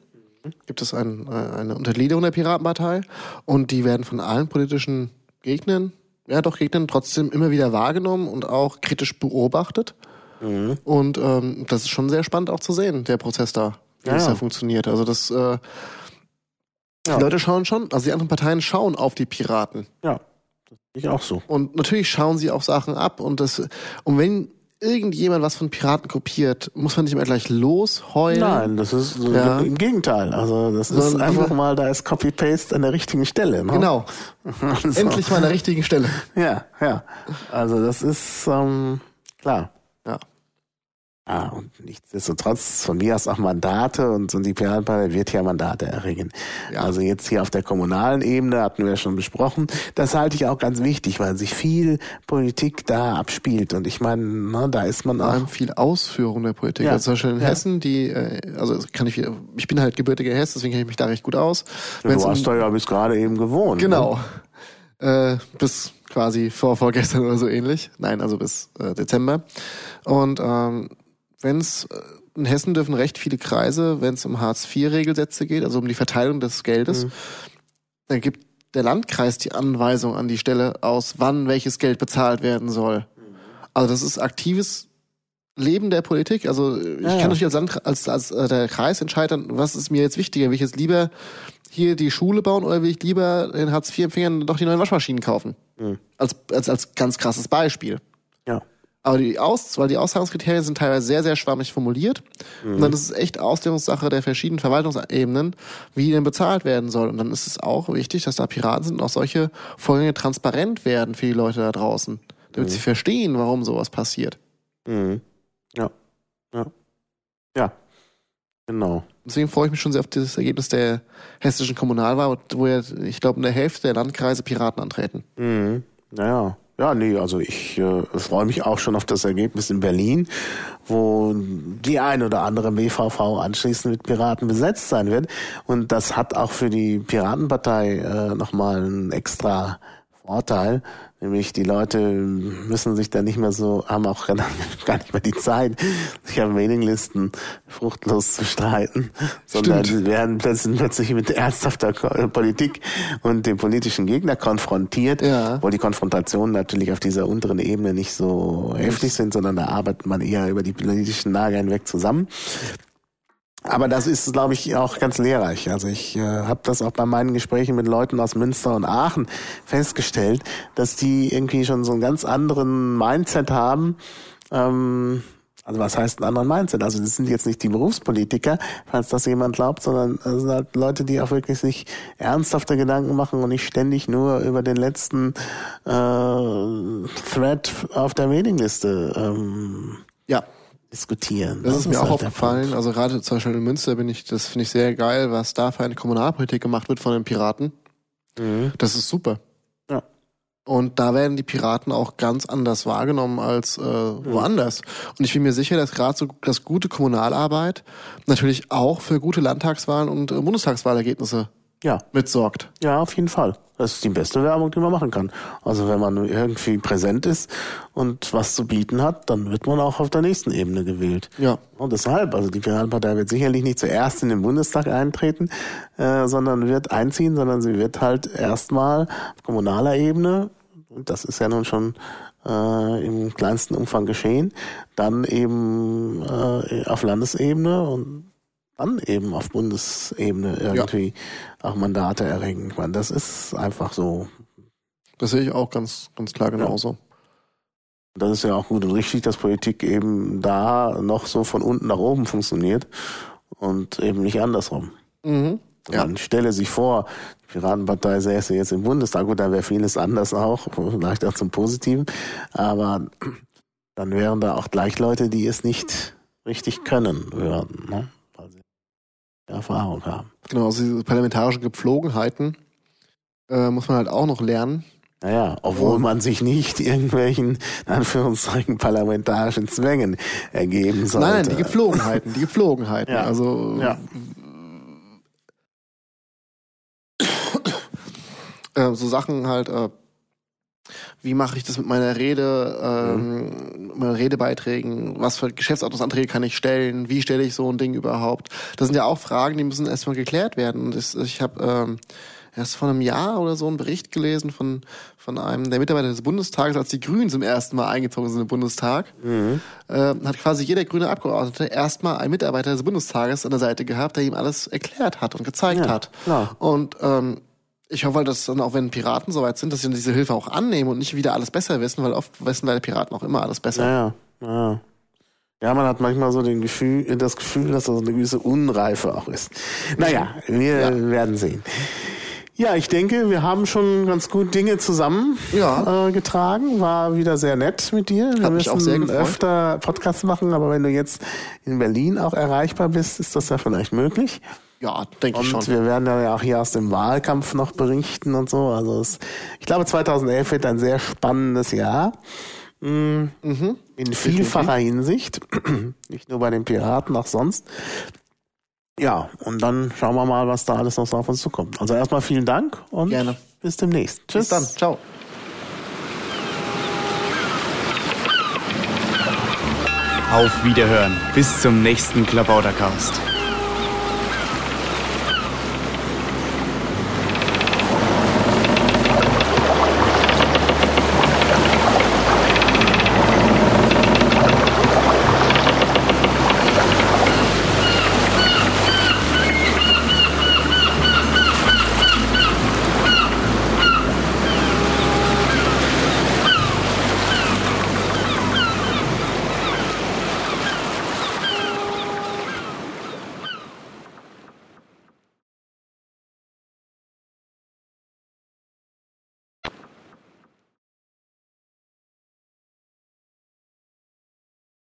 gibt es ein, äh, eine Untergliederung der Piratenpartei und die werden von allen politischen Gegnern ja doch Gegnern trotzdem immer wieder wahrgenommen und auch kritisch beobachtet. Mhm. Und ähm, das ist schon sehr spannend auch zu sehen, der Prozess da, wie ja, es da funktioniert. Also das äh, die ja. Leute schauen schon, also die anderen Parteien schauen auf die Piraten. Ja. Das ich auch so. Und natürlich schauen sie auch Sachen ab und das und wenn irgendjemand was von Piraten kopiert, muss man nicht immer gleich losheulen. Nein, das ist so ja. im Gegenteil. Also das ist Sondern einfach mal, da ist Copy-Paste an der richtigen Stelle. Ne? Genau. also. Endlich mal an der richtigen Stelle. Ja, ja. Also das ist ähm, klar. Ah, und nichtsdestotrotz von mir aus auch Mandate und, und die Piratenpartei wird ja Mandate erringen. Ja. Also jetzt hier auf der kommunalen Ebene hatten wir ja schon besprochen. Das halte ich auch ganz wichtig, weil sich viel Politik da abspielt. Und ich meine, ne, da ist man auch. viel Ausführung der Politik. Ja. Also zum Beispiel in ja. Hessen, die, äh, also kann ich, ich bin halt gebürtiger Hess, deswegen kenne ich mich da recht gut aus. Ja, du hast da ja bis gerade eben gewohnt. Genau. Ne? Äh, bis quasi vor vorgestern oder so ähnlich. Nein, also bis äh, Dezember. Und ähm, wenn es äh, in Hessen dürfen recht viele Kreise, wenn es um Hartz-IV-Regelsätze geht, also um die Verteilung des Geldes, mhm. dann gibt der Landkreis die Anweisung an die Stelle aus, wann welches Geld bezahlt werden soll. Also das ist aktives Leben der Politik. Also ich ja, kann natürlich als, Land, als, als äh, der Kreis entscheiden, was ist mir jetzt wichtiger? Will ich jetzt lieber hier die Schule bauen oder will ich lieber den Hartz-IV-Empfängern doch die neuen Waschmaschinen kaufen? Mhm. Als, als, als ganz krasses Beispiel. Ja. Aber die Aus, weil die Auszahlungskriterien sind teilweise sehr, sehr schwammig formuliert. Mhm. Und dann ist es echt Auslegungssache der verschiedenen Verwaltungsebenen, wie denn bezahlt werden soll. Und dann ist es auch wichtig, dass da Piraten sind und auch solche Vorgänge transparent werden für die Leute da draußen. Damit mhm. sie verstehen, warum sowas passiert. Mhm. Ja. Ja. Ja. Genau. Deswegen freue ich mich schon sehr auf dieses Ergebnis der hessischen Kommunalwahl, wo ja, ich glaube, in der Hälfte der Landkreise Piraten antreten. Mhm. Naja. Ja, nee, also ich äh, freue mich auch schon auf das Ergebnis in Berlin, wo die ein oder andere BVV anschließend mit Piraten besetzt sein wird. Und das hat auch für die Piratenpartei äh, nochmal einen extra Vorteil, Nämlich die Leute müssen sich da nicht mehr so, haben auch gar nicht mehr die Zeit, sich an Mailinglisten fruchtlos zu streiten, sondern sie werden plötzlich, plötzlich mit ernsthafter Politik und dem politischen Gegner konfrontiert, ja. wo die Konfrontationen natürlich auf dieser unteren Ebene nicht so heftig sind, sondern da arbeitet man eher über die politischen Lager hinweg zusammen. Aber das ist, glaube ich, auch ganz lehrreich. Also ich äh, habe das auch bei meinen Gesprächen mit Leuten aus Münster und Aachen festgestellt, dass die irgendwie schon so einen ganz anderen Mindset haben. Ähm, also was heißt einen anderen Mindset? Also das sind jetzt nicht die Berufspolitiker, falls das jemand glaubt, sondern das sind halt Leute, die auch wirklich sich ernsthafte Gedanken machen und nicht ständig nur über den letzten äh, Thread auf der Mailingliste ähm, ja diskutieren. Das, das ist mir auch halt aufgefallen. Also gerade zum Beispiel in Münster bin ich, das finde ich sehr geil, was da für eine Kommunalpolitik gemacht wird von den Piraten. Mhm. Das ist super. Ja. Und da werden die Piraten auch ganz anders wahrgenommen als äh, mhm. woanders. Und ich bin mir sicher, dass gerade so das gute Kommunalarbeit natürlich auch für gute Landtagswahlen und äh, Bundestagswahlergebnisse ja. mitsorgt. Ja, auf jeden Fall. Das ist die beste Werbung, die man machen kann. Also wenn man irgendwie präsent ist und was zu bieten hat, dann wird man auch auf der nächsten Ebene gewählt. Ja. Und deshalb, also die Piratenpartei wird sicherlich nicht zuerst in den Bundestag eintreten, äh, sondern wird einziehen, sondern sie wird halt erstmal auf kommunaler Ebene, und das ist ja nun schon äh, im kleinsten Umfang geschehen, dann eben äh, auf Landesebene und dann eben auf Bundesebene irgendwie ja. auch Mandate erringen. Ich meine, das ist einfach so. Das sehe ich auch ganz, ganz klar genauso. Das ist ja auch gut und richtig, dass Politik eben da noch so von unten nach oben funktioniert und eben nicht andersrum. Mhm. Ja. Man stelle sich vor, die Piratenpartei säße jetzt im Bundestag, gut, da wäre vieles anders auch, vielleicht auch zum Positiven, aber dann wären da auch gleich Leute, die es nicht richtig können würden, ne? Erfahrung haben. Genau, also diese parlamentarischen Gepflogenheiten äh, muss man halt auch noch lernen. Naja, obwohl man sich nicht irgendwelchen, in Anführungszeichen, parlamentarischen Zwängen ergeben sollte. Nein, nein, die Gepflogenheiten, die Gepflogenheiten. Ja. Also ja. Äh, so Sachen halt, äh, wie mache ich das mit meiner Rede, ähm, mhm. meinen Redebeiträgen, was für Geschäftsordnungsanträge kann ich stellen, wie stelle ich so ein Ding überhaupt? Das sind ja auch Fragen, die müssen erstmal geklärt werden. Und ich, ich habe ähm, erst vor einem Jahr oder so einen Bericht gelesen von, von einem der Mitarbeiter des Bundestages, als die Grünen zum ersten Mal eingezogen sind im Bundestag, mhm. äh, hat quasi jeder grüne Abgeordnete erstmal einen Mitarbeiter des Bundestages an der Seite gehabt, der ihm alles erklärt hat und gezeigt ja, hat. Klar. Und ähm, ich hoffe halt, dass dann auch wenn Piraten soweit sind, dass sie diese Hilfe auch annehmen und nicht wieder alles besser wissen, weil oft wissen leider Piraten auch immer alles besser. Ja, ja. Ja, man hat manchmal so den Gefühl, das Gefühl, dass das eine gewisse Unreife auch ist. Naja, wir ja. werden sehen. Ja, ich denke, wir haben schon ganz gut Dinge zusammen ja. äh, getragen. War wieder sehr nett mit dir. Wir Hat müssen auch sehr gefreut. öfter Podcasts machen, aber wenn du jetzt in Berlin auch erreichbar bist, ist das ja vielleicht möglich. Ja, denke ich schon. Und wir werden ja auch hier aus dem Wahlkampf noch berichten und so. Also es, ich glaube, 2011 wird ein sehr spannendes Jahr. Mm, mhm. In vielfacher Hinsicht. Nicht nur bei den Piraten, auch sonst. Ja, und dann schauen wir mal, was da alles noch so auf uns zukommt. Also erstmal vielen Dank und Gerne. bis demnächst. Tschüss. Bis dann. Ciao. Auf Wiederhören. Bis zum nächsten Klabautercast.